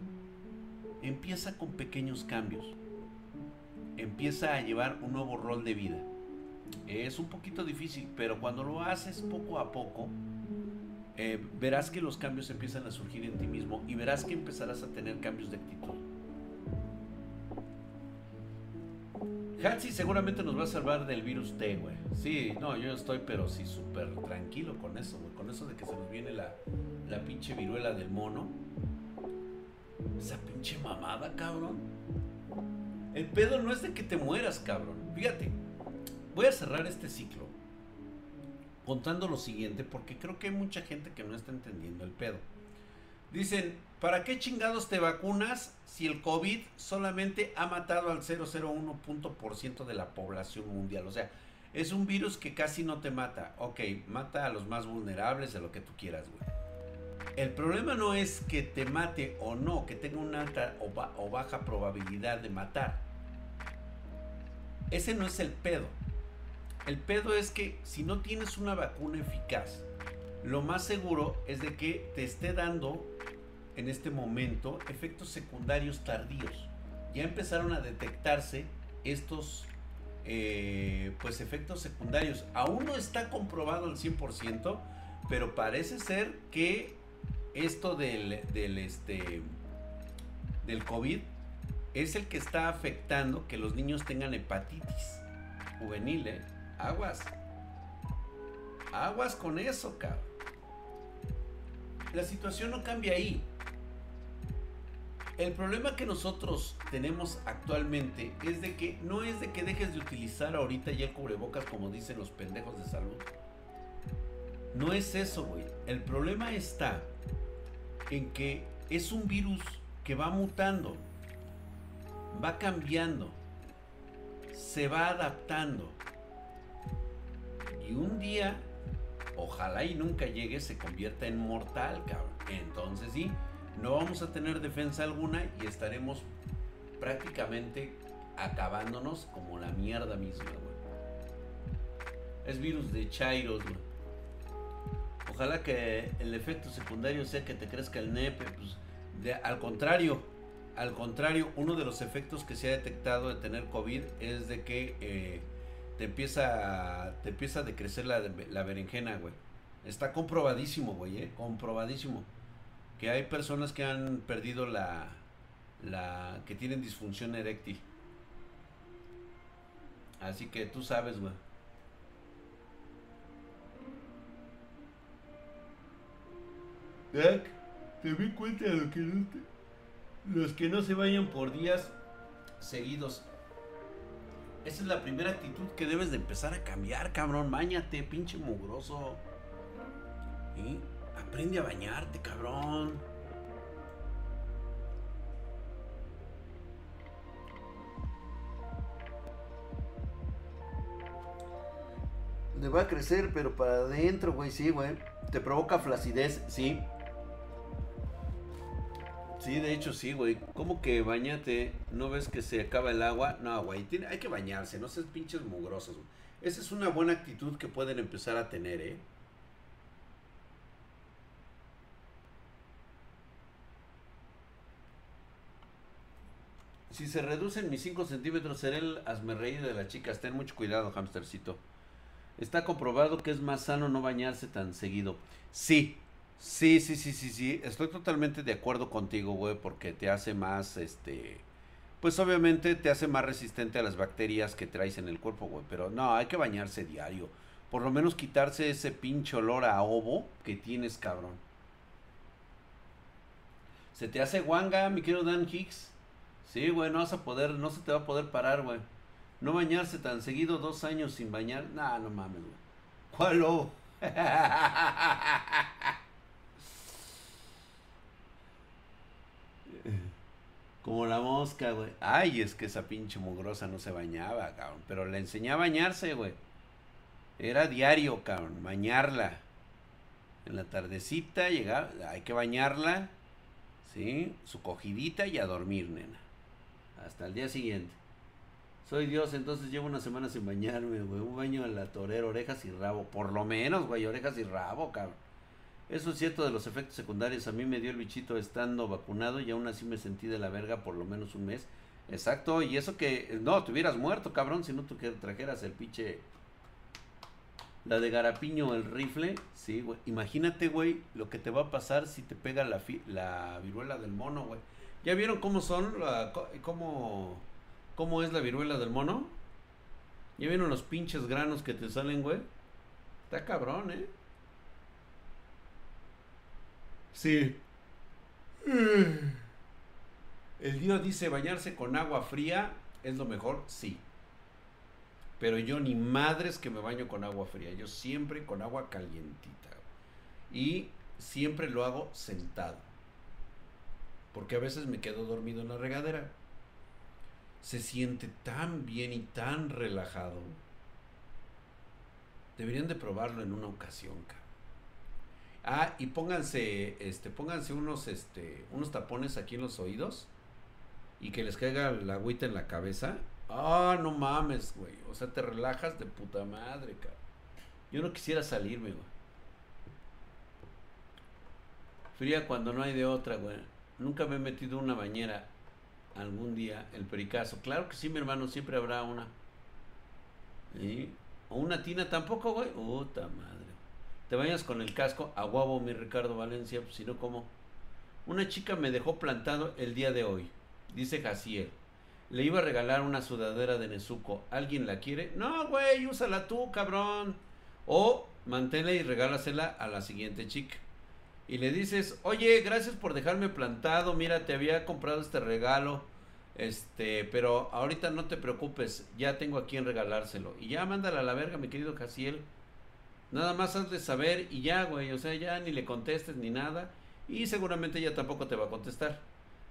Empieza con pequeños cambios. Empieza a llevar un nuevo rol de vida. Es un poquito difícil, pero cuando lo haces poco a poco, eh, verás que los cambios empiezan a surgir en ti mismo y verás que empezarás a tener cambios de actitud. Hatsi seguramente nos va a salvar del virus T, güey. Sí, no, yo estoy, pero sí, súper tranquilo con eso, güey. Con eso de que se nos viene la, la pinche viruela del mono. Esa pinche mamada, cabrón. El pedo no es de que te mueras, cabrón. Fíjate, voy a cerrar este ciclo contando lo siguiente porque creo que hay mucha gente que no está entendiendo el pedo. Dicen, ¿para qué chingados te vacunas si el COVID solamente ha matado al 0,01% de la población mundial? O sea, es un virus que casi no te mata. Ok, mata a los más vulnerables, de lo que tú quieras, güey. El problema no es que te mate o no, que tenga una alta o, o baja probabilidad de matar. Ese no es el pedo. El pedo es que si no tienes una vacuna eficaz, lo más seguro es de que te esté dando en este momento efectos secundarios tardíos. Ya empezaron a detectarse estos eh, pues efectos secundarios. Aún no está comprobado al 100%, pero parece ser que esto del, del, este, del COVID es el que está afectando que los niños tengan hepatitis juvenil. ¿eh? Aguas. Aguas con eso, cabrón. La situación no cambia ahí. El problema que nosotros tenemos actualmente es de que no es de que dejes de utilizar ahorita ya el cubrebocas como dicen los pendejos de salud. No es eso, güey. El problema está en que es un virus que va mutando, va cambiando, se va adaptando y un día, ojalá y nunca llegue, se convierta en mortal, cabrón. Entonces sí, no vamos a tener defensa alguna y estaremos prácticamente acabándonos como la mierda misma, güey. Es virus de Chairos, güey. Ojalá que el efecto secundario sea que te crezca el nepe. Pues, al contrario, al contrario, uno de los efectos que se ha detectado de tener COVID es de que eh, te empieza, te empieza a decrecer la, la berenjena, güey. Está comprobadísimo, güey, ¿eh? Comprobadísimo. Que hay personas que han perdido la, la, que tienen disfunción eréctil. Así que tú sabes, güey. te vi cuenta de lo que no los que no se vayan por días seguidos esa es la primera actitud que debes de empezar a cambiar, cabrón. Báñate, pinche mugroso. Y Aprende a bañarte, cabrón. Le va a crecer, pero para adentro, güey, sí, güey. Te provoca flacidez, sí. Sí, de hecho sí, güey. ¿Cómo que bañate? ¿No ves que se acaba el agua? No, güey. Hay que bañarse, no seas pinches mugrosos. Güey. Esa es una buena actitud que pueden empezar a tener, ¿eh? Si se reducen mis 5 centímetros, seré el asmerreír de la chica. Ten mucho cuidado, hamstercito. Está comprobado que es más sano no bañarse tan seguido. Sí, sí, sí, sí, sí, sí. Estoy totalmente de acuerdo contigo, güey, porque te hace más, este... Pues obviamente te hace más resistente a las bacterias que traes en el cuerpo, güey. Pero no, hay que bañarse diario. Por lo menos quitarse ese pinche olor a ovo que tienes, cabrón. ¿Se te hace guanga, mi querido Dan Hicks? Sí, güey, no vas a poder, no se te va a poder parar, güey. No bañarse tan seguido, dos años sin bañar. Nah, no mames, güey. ¿Cuál lobo? Como la mosca, güey. Ay, es que esa pinche mugrosa no se bañaba, cabrón. Pero le enseñé a bañarse, güey. Era diario, cabrón. Bañarla. En la tardecita llegaba. Hay que bañarla. ¿Sí? Su cogidita y a dormir, nena. Hasta el día siguiente. Soy Dios, entonces llevo una semana sin bañarme, güey. Un baño a la torera, orejas y rabo. Por lo menos, güey, orejas y rabo, cabrón. Eso es cierto de los efectos secundarios. A mí me dio el bichito estando vacunado y aún así me sentí de la verga por lo menos un mes. Exacto, y eso que... No, te hubieras muerto, cabrón, si no tú trajeras el pinche... La de Garapiño, el rifle. Sí, güey. Imagínate, güey, lo que te va a pasar si te pega la, la viruela del mono, güey. ¿Ya vieron cómo son? cómo, ¿Cómo es la viruela del mono? ¿Ya vieron los pinches granos que te salen, güey? Está cabrón, ¿eh? Sí. El Dios dice bañarse con agua fría es lo mejor, sí. Pero yo ni madres que me baño con agua fría, yo siempre con agua calientita. Y siempre lo hago sentado. Porque a veces me quedo dormido en la regadera. Se siente tan bien y tan relajado. Deberían de probarlo en una ocasión, cabrón. Ah, y pónganse, este, pónganse unos, este, unos tapones aquí en los oídos y que les caiga la agüita en la cabeza. Ah, no mames, güey. O sea, te relajas de puta madre, cabrón. Yo no quisiera salirme, güey. Fría cuando no hay de otra, güey. Nunca me he metido una bañera algún día, el pericazo. Claro que sí, mi hermano, siempre habrá una. ¿O una tina tampoco, güey? Puta madre. Te bañas con el casco, a guabo, mi Ricardo Valencia, pues si no, ¿cómo? Una chica me dejó plantado el día de hoy, dice Jaciel. Le iba a regalar una sudadera de Nezuko. ¿Alguien la quiere? No, güey, úsala tú, cabrón. O manténla y regálasela a la siguiente chica y le dices, oye, gracias por dejarme plantado, mira, te había comprado este regalo, este, pero ahorita no te preocupes, ya tengo a quien regalárselo. Y ya mándala a la verga, mi querido Casiel. Nada más has de saber y ya, güey, o sea, ya ni le contestes ni nada. Y seguramente ella tampoco te va a contestar.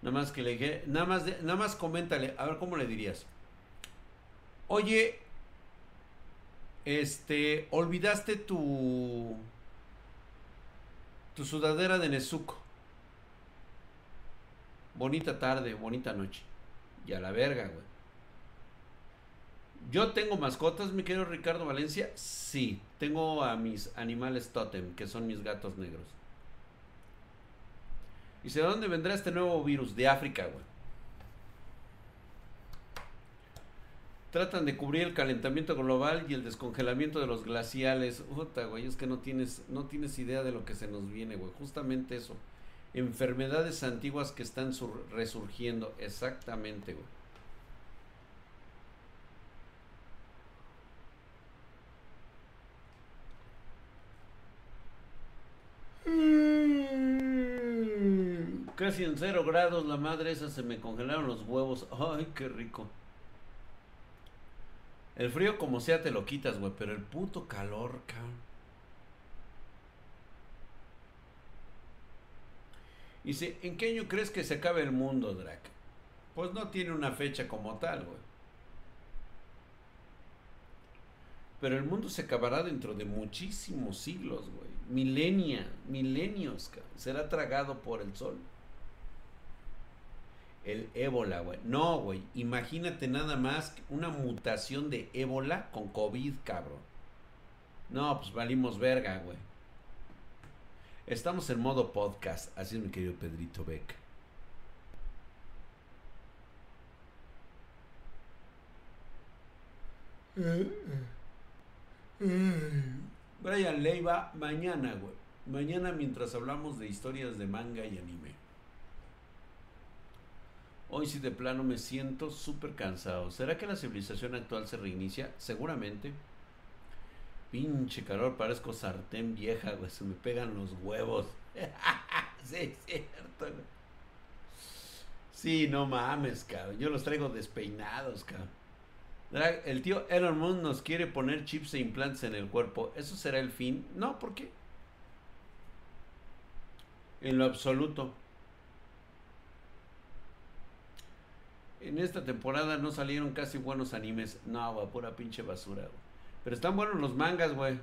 Nada más que le dije, nada más, nada más coméntale, a ver cómo le dirías. Oye, este, olvidaste tu tu sudadera de Nezuko. Bonita tarde, bonita noche. Y a la verga, güey. Yo tengo mascotas, mi querido Ricardo Valencia. Sí, tengo a mis animales totem, que son mis gatos negros. ¿Y de dónde vendrá este nuevo virus? De África, güey. Tratan de cubrir el calentamiento global y el descongelamiento de los glaciales. Puta, güey, es que no tienes, no tienes idea de lo que se nos viene, güey. Justamente eso. Enfermedades antiguas que están resurgiendo. Exactamente, güey. Casi en cero grados la madre esa se me congelaron los huevos. Ay, qué rico. El frío como sea te lo quitas, güey, pero el puto calor, cabrón. Dice, ¿en qué año crees que se acabe el mundo, Drac? Pues no tiene una fecha como tal, güey. Pero el mundo se acabará dentro de muchísimos siglos, güey. Milenia, milenios, será tragado por el sol. El ébola, güey. No, güey. Imagínate nada más una mutación de ébola con COVID, cabrón. No, pues valimos verga, güey. Estamos en modo podcast. Así es, mi querido Pedrito Beck. Brian Leiva, mañana, güey. Mañana mientras hablamos de historias de manga y anime. Hoy sí de plano me siento súper cansado. ¿Será que la civilización actual se reinicia? Seguramente. Pinche calor, parezco sartén vieja, güey. Se me pegan los huevos. sí, cierto, güey. Sí, no mames, cabrón. Yo los traigo despeinados, cabrón. El tío Elon Musk nos quiere poner chips e implantes en el cuerpo. ¿Eso será el fin? No, ¿por qué? En lo absoluto. En esta temporada no salieron casi buenos animes. No, güey, pura pinche basura, güey. Pero están buenos los mangas, güey.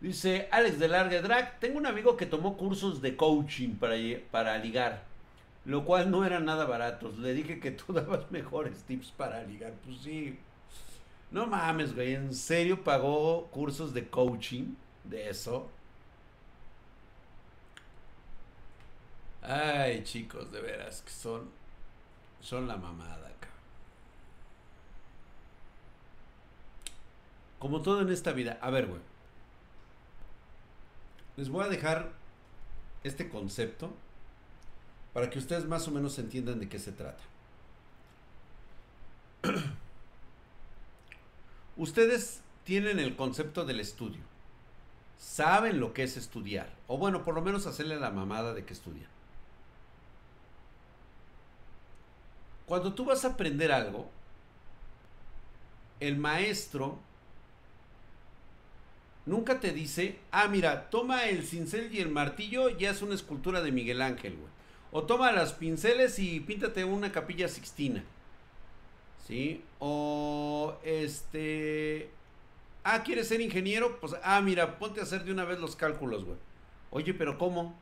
Dice Alex de Larga Drag, tengo un amigo que tomó cursos de coaching para, para ligar, lo cual no eran nada baratos. Le dije que tú dabas mejores tips para ligar. Pues sí. No mames, güey, ¿en serio pagó cursos de coaching de eso? Ay, chicos, de veras, que son, son la mamada acá. Como todo en esta vida. A ver, güey. Les voy a dejar este concepto para que ustedes más o menos entiendan de qué se trata. ustedes tienen el concepto del estudio. Saben lo que es estudiar. O bueno, por lo menos hacerle la mamada de que estudian. Cuando tú vas a aprender algo, el maestro nunca te dice, ah, mira, toma el cincel y el martillo, ya es una escultura de Miguel Ángel, güey. O toma las pinceles y píntate una capilla sixtina. ¿Sí? O este... Ah, ¿quieres ser ingeniero? Pues, ah, mira, ponte a hacer de una vez los cálculos, güey. Oye, pero ¿cómo?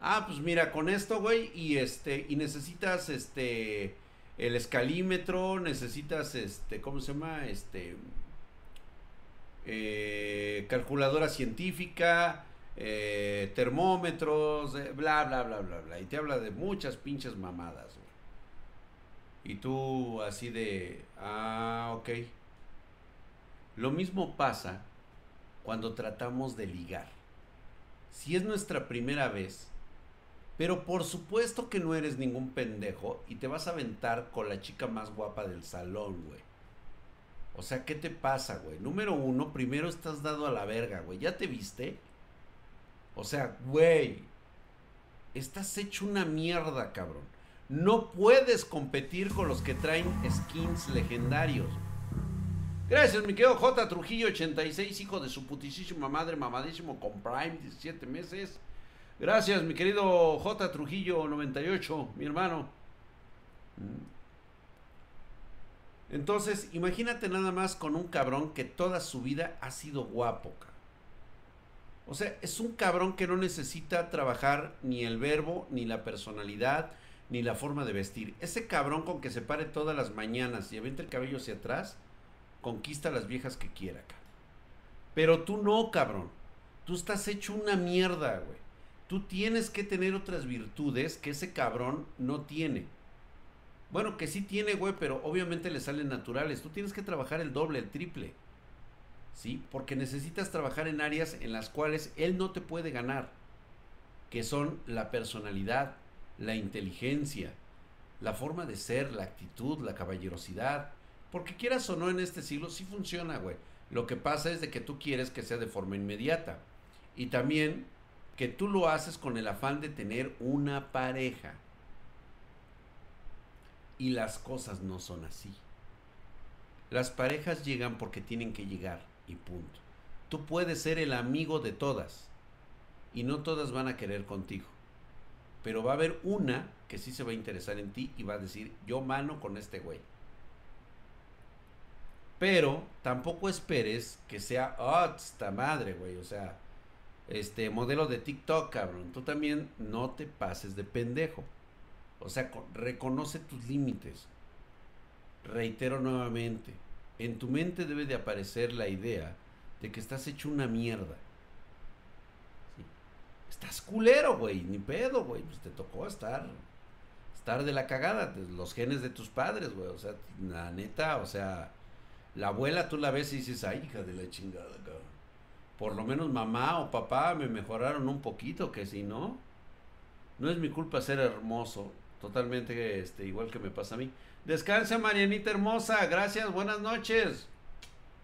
Ah, pues mira, con esto, güey, y este, y necesitas este el escalímetro, necesitas este, ¿cómo se llama? Este eh, calculadora científica, eh, termómetros, eh, bla, bla, bla, bla, bla. Y te habla de muchas pinches mamadas, güey. Y tú así de, ah, ok. Lo mismo pasa cuando tratamos de ligar. Si es nuestra primera vez, pero por supuesto que no eres ningún pendejo y te vas a aventar con la chica más guapa del salón, güey. O sea, ¿qué te pasa, güey? Número uno, primero estás dado a la verga, güey. ¿Ya te viste? O sea, güey. Estás hecho una mierda, cabrón. No puedes competir con los que traen skins legendarios. Gracias, mi querido J. Trujillo 86, hijo de su putísima madre, mamadísimo con Prime, 17 meses. Gracias, mi querido J. Trujillo 98, mi hermano. Entonces, imagínate nada más con un cabrón que toda su vida ha sido guapo. O sea, es un cabrón que no necesita trabajar ni el verbo, ni la personalidad, ni la forma de vestir. Ese cabrón con que se pare todas las mañanas y avienta el cabello hacia atrás, conquista a las viejas que quiera, Pero tú no, cabrón. Tú estás hecho una mierda, güey. Tú tienes que tener otras virtudes que ese cabrón no tiene. Bueno, que sí tiene, güey, pero obviamente le salen naturales. Tú tienes que trabajar el doble, el triple. ¿Sí? Porque necesitas trabajar en áreas en las cuales él no te puede ganar. Que son la personalidad, la inteligencia, la forma de ser, la actitud, la caballerosidad. Porque quieras o no en este siglo, sí funciona, güey. Lo que pasa es de que tú quieres que sea de forma inmediata. Y también que tú lo haces con el afán de tener una pareja. Y las cosas no son así. Las parejas llegan porque tienen que llegar y punto. Tú puedes ser el amigo de todas y no todas van a querer contigo. Pero va a haber una que sí se va a interesar en ti y va a decir, yo mano con este güey. Pero tampoco esperes que sea, oh, esta madre, güey. O sea, este modelo de TikTok, cabrón. Tú también no te pases de pendejo. O sea, reconoce tus límites. Reitero nuevamente, en tu mente debe de aparecer la idea de que estás hecho una mierda. Estás culero, güey, ni pedo, güey. Pues te tocó estar, estar de la cagada, los genes de tus padres, güey. O sea, la neta, o sea, la abuela tú la ves y dices, ay, hija de la chingada, cabrón. Por lo menos mamá o papá me mejoraron un poquito, que si no, no es mi culpa ser hermoso. Totalmente este, igual que me pasa a mí. Descansa, Marianita hermosa. Gracias, buenas noches.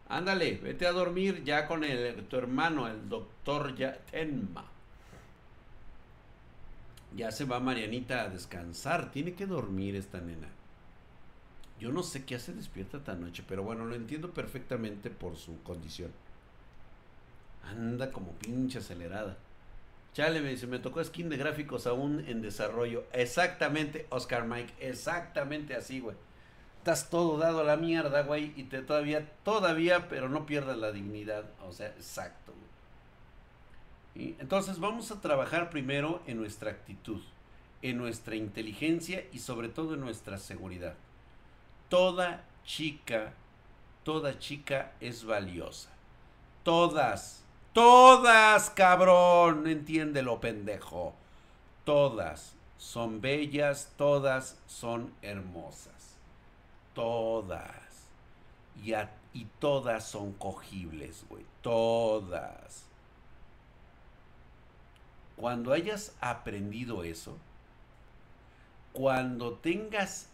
Ándale, vete a dormir ya con el, tu hermano, el doctor Tenma. Ya se va Marianita a descansar. Tiene que dormir esta nena. Yo no sé qué hace despierta esta noche, pero bueno, lo entiendo perfectamente por su condición. Anda como pinche acelerada. Chale, me dice, me tocó skin de gráficos aún en desarrollo. Exactamente, Oscar Mike, exactamente así, güey. Estás todo dado a la mierda, güey, y te todavía, todavía, pero no pierdas la dignidad. O sea, exacto, güey. Entonces vamos a trabajar primero en nuestra actitud, en nuestra inteligencia y sobre todo en nuestra seguridad toda chica, toda chica es valiosa. Todas, todas, cabrón, entiéndelo, pendejo. Todas son bellas, todas son hermosas. Todas. Y, y todas son cogibles, güey. Todas. Cuando hayas aprendido eso, cuando tengas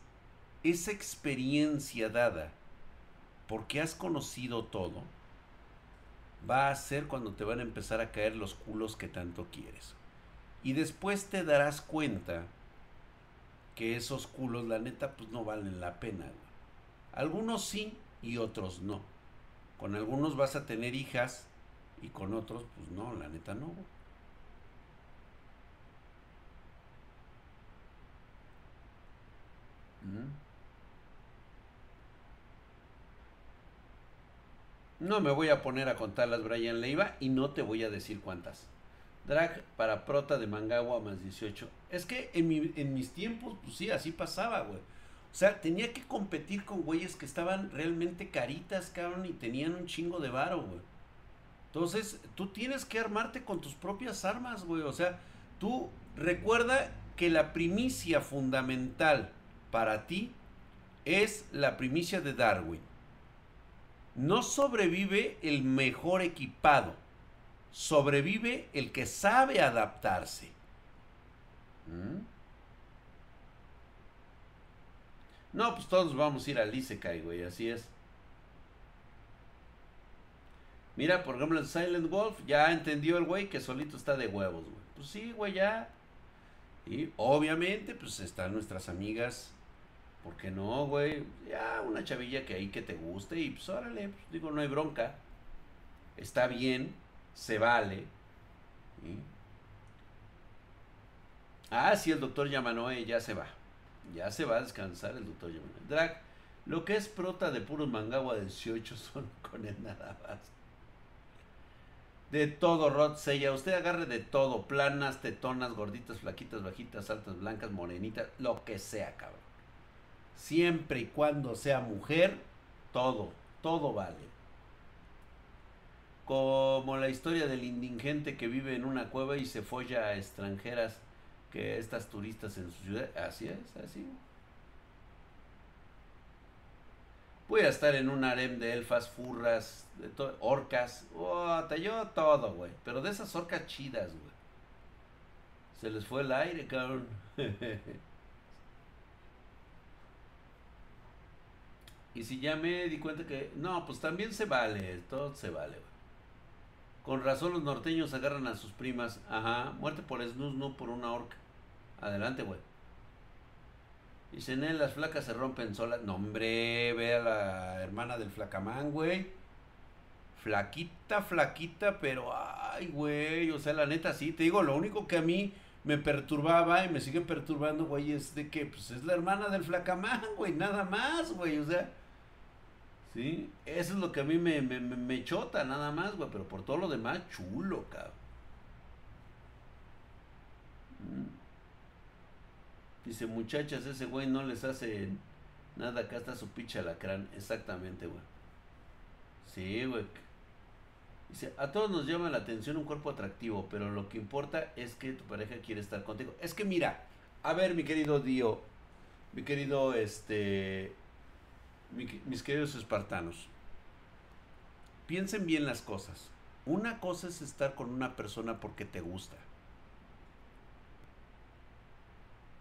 esa experiencia dada porque has conocido todo, va a ser cuando te van a empezar a caer los culos que tanto quieres. Y después te darás cuenta que esos culos, la neta, pues no valen la pena. Algunos sí y otros no. Con algunos vas a tener hijas y con otros, pues no, la neta no. No me voy a poner a contarlas, Brian Leiva, y no te voy a decir cuántas. Drag para prota de Mangagua más 18. Es que en, en mis tiempos, pues sí, así pasaba, güey. O sea, tenía que competir con güeyes que estaban realmente caritas, cabrón, y tenían un chingo de varo, güey. Entonces, tú tienes que armarte con tus propias armas, güey. O sea, tú recuerda que la primicia fundamental para ti es la primicia de Darwin. No sobrevive el mejor equipado, sobrevive el que sabe adaptarse. ¿Mm? No, pues todos vamos a ir al Isekai, güey, así es. Mira, por ejemplo, el Silent Wolf ya entendió el güey que solito está de huevos, güey. Pues sí, güey, ya. Y obviamente, pues están nuestras amigas ¿Por qué no, güey? Ya una chavilla que ahí que te guste y pues órale, pues, digo, no hay bronca. Está bien, se vale. Ah, sí, el doctor Yamanoe ya se va. Ya se va a descansar el doctor Yamanoe. Drag, lo que es prota de puros mangagua 18 son con él nada más. De todo, Rod Sella. Usted agarre de todo. Planas, tetonas, gorditas, flaquitas, bajitas, altas, blancas, morenitas. Lo que sea, cabrón siempre y cuando sea mujer, todo, todo vale. Como la historia del indigente que vive en una cueva y se folla a extranjeras que estas turistas en su ciudad. Así es, así. Voy a estar en un harem de elfas, furras, de orcas. Oh, te yo todo, güey. Pero de esas orcas chidas, güey. Se les fue el aire, cabrón. Y si ya me di cuenta que, no, pues también se vale, todo se vale. Con razón los norteños agarran a sus primas. Ajá, muerte por snus, no por una orca. Adelante, güey. Dicen, él, las flacas se rompen solas. No, hombre, ve a la hermana del flacamán, güey. Flaquita, flaquita, pero, ay, güey, o sea, la neta, sí, te digo, lo único que a mí me perturbaba y me sigue perturbando, güey, es de que, pues es la hermana del flacamán, güey, nada más, güey, o sea, Eso es lo que a mí me, me, me chota, nada más, güey, pero por todo lo demás, chulo, cabrón. Mm. Dice, muchachas, ese güey no les hace nada, acá está su pinche alacrán, exactamente, güey. Sí, güey. Dice, a todos nos llama la atención un cuerpo atractivo, pero lo que importa es que tu pareja quiere estar contigo. Es que mira, a ver, mi querido Dio, mi querido, este, mis queridos espartanos, piensen bien las cosas. Una cosa es estar con una persona porque te gusta.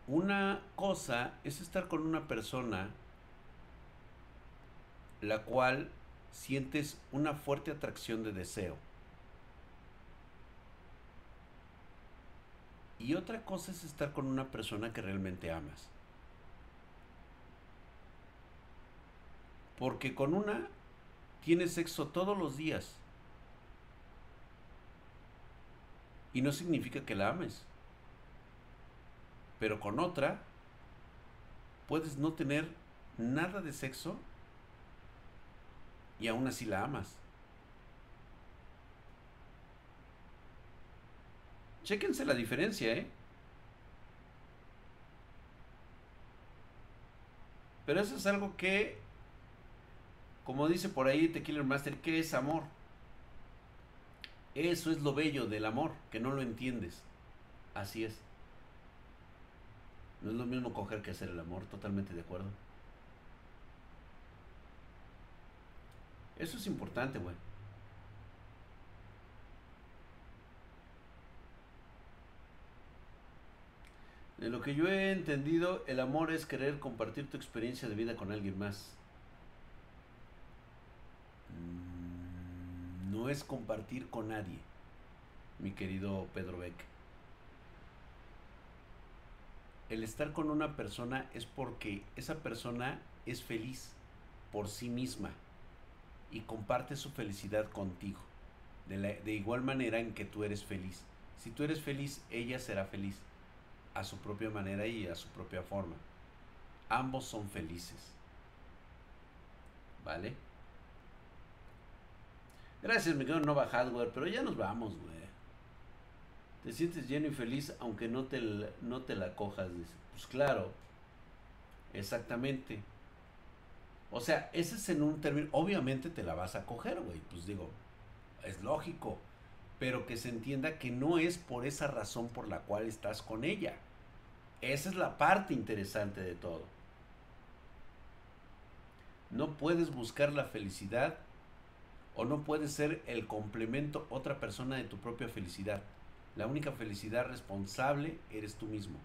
Una cosa es estar con una persona la cual sientes una fuerte atracción de deseo. Y otra cosa es estar con una persona que realmente amas. Porque con una tienes sexo todos los días. Y no significa que la ames. Pero con otra puedes no tener nada de sexo y aún así la amas. Chéquense la diferencia, ¿eh? Pero eso es algo que, como dice por ahí Tequila Master, ¿qué es amor? Eso es lo bello del amor, que no lo entiendes. Así es. No es lo mismo coger que hacer el amor, totalmente de acuerdo. Eso es importante, güey. De lo que yo he entendido, el amor es querer compartir tu experiencia de vida con alguien más. No es compartir con nadie, mi querido Pedro Beck. El estar con una persona es porque esa persona es feliz por sí misma y comparte su felicidad contigo, de, igual manera en que tú eres feliz. Si tú eres feliz, ella será feliz, a su propia manera y a su propia forma. Ambos son felices. ¿Vale? Gracias, mi querido Nova Hardware, pero ya nos vamos, güey. Te sientes lleno y feliz aunque no te, no te la cojas, dice. Pues claro, exactamente. O sea, ese es en un término, obviamente te la vas a coger, güey, pues digo, es lógico, pero que se entienda que no es por esa razón por la cual estás con ella. Esa es la parte interesante de todo. No puedes buscar la felicidad o no puedes ser el complemento otra persona de tu propia felicidad. La única felicidad responsable eres tú mismo.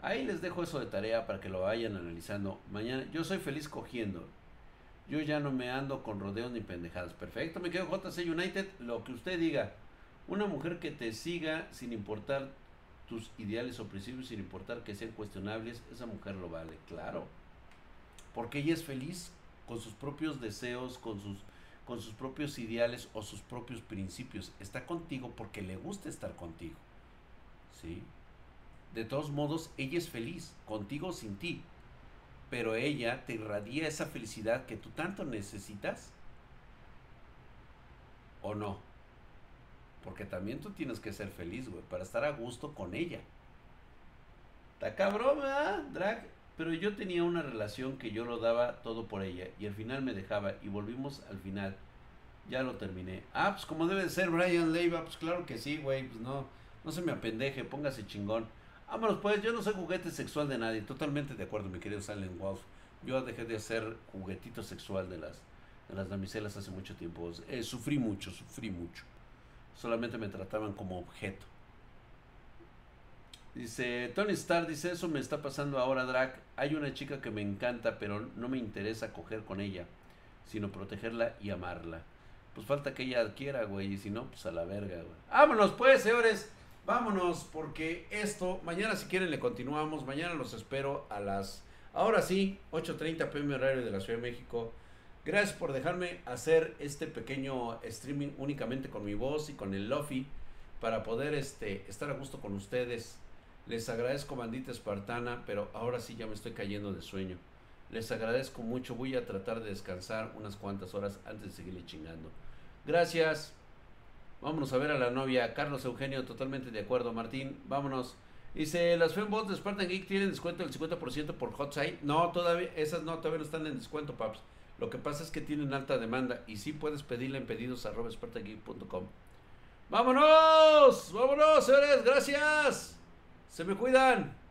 Ahí les dejo eso de tarea para que lo vayan analizando. Mañana, yo soy feliz cogiendo. Yo ya no me ando con rodeos ni pendejadas. Perfecto, me quedo JC United, lo que usted diga. Una mujer que te siga sin importar tus ideales o principios, sin importar que sean cuestionables, esa mujer lo vale, claro. Porque ella es feliz con sus propios deseos, con sus, con sus propios ideales o sus propios principios. Está contigo porque le gusta estar contigo. ¿Sí? De todos modos, ella es feliz, contigo o sin ti. Pero ella te irradia esa felicidad que tú tanto necesitas. ¿O no? Porque también tú tienes que ser feliz, güey, para estar a gusto con ella. Está cabrón, ¿verdad, Drag? Pero yo tenía una relación que yo lo daba todo por ella y al final me dejaba y volvimos al final. Ya lo terminé. Ah, pues como debe ser Brian Leiva, pues claro que sí, güey, pues no, no se me apendeje, póngase chingón. Vámonos pues, yo no soy juguete sexual de nadie, totalmente de acuerdo mi querido Silent Wolf. Yo dejé de hacer juguetito sexual de las, de las damiselas hace mucho tiempo. Eh, sufrí mucho, sufrí mucho. Solamente me trataban como objeto. Dice, Tony Starr dice, eso me está pasando ahora, Drac. Hay una chica que me encanta, pero no me interesa coger con ella, sino protegerla y amarla. Pues falta que ella quiera, güey, y si no, pues a la verga, güey. Vámonos pues, señores. Vámonos, porque esto, mañana si quieren le continuamos, mañana los espero a las, ahora sí, 8.30 pm horario de la Ciudad de México, Gracias por dejarme hacer este pequeño streaming únicamente con mi voz y con el Lofi para poder este, estar a gusto con ustedes. Les agradezco, bandita espartana, pero ahora sí ya me estoy cayendo de sueño. Les agradezco mucho. Voy a tratar de descansar unas cuantas horas antes de seguirle chingando. Gracias. Vámonos a ver a la novia. Carlos Eugenio, totalmente de acuerdo. Martín, vámonos. Dice, las Fembots de Spartan Geek tienen descuento del 50% por Hot Site. No, todavía, esas no, todavía no están en descuento, paps. Lo que pasa es que tienen alta demanda y sí puedes pedirle en pedidos arroba. ¡Vámonos! ¡Vámonos, señores! ¡Gracias! Se me cuidan.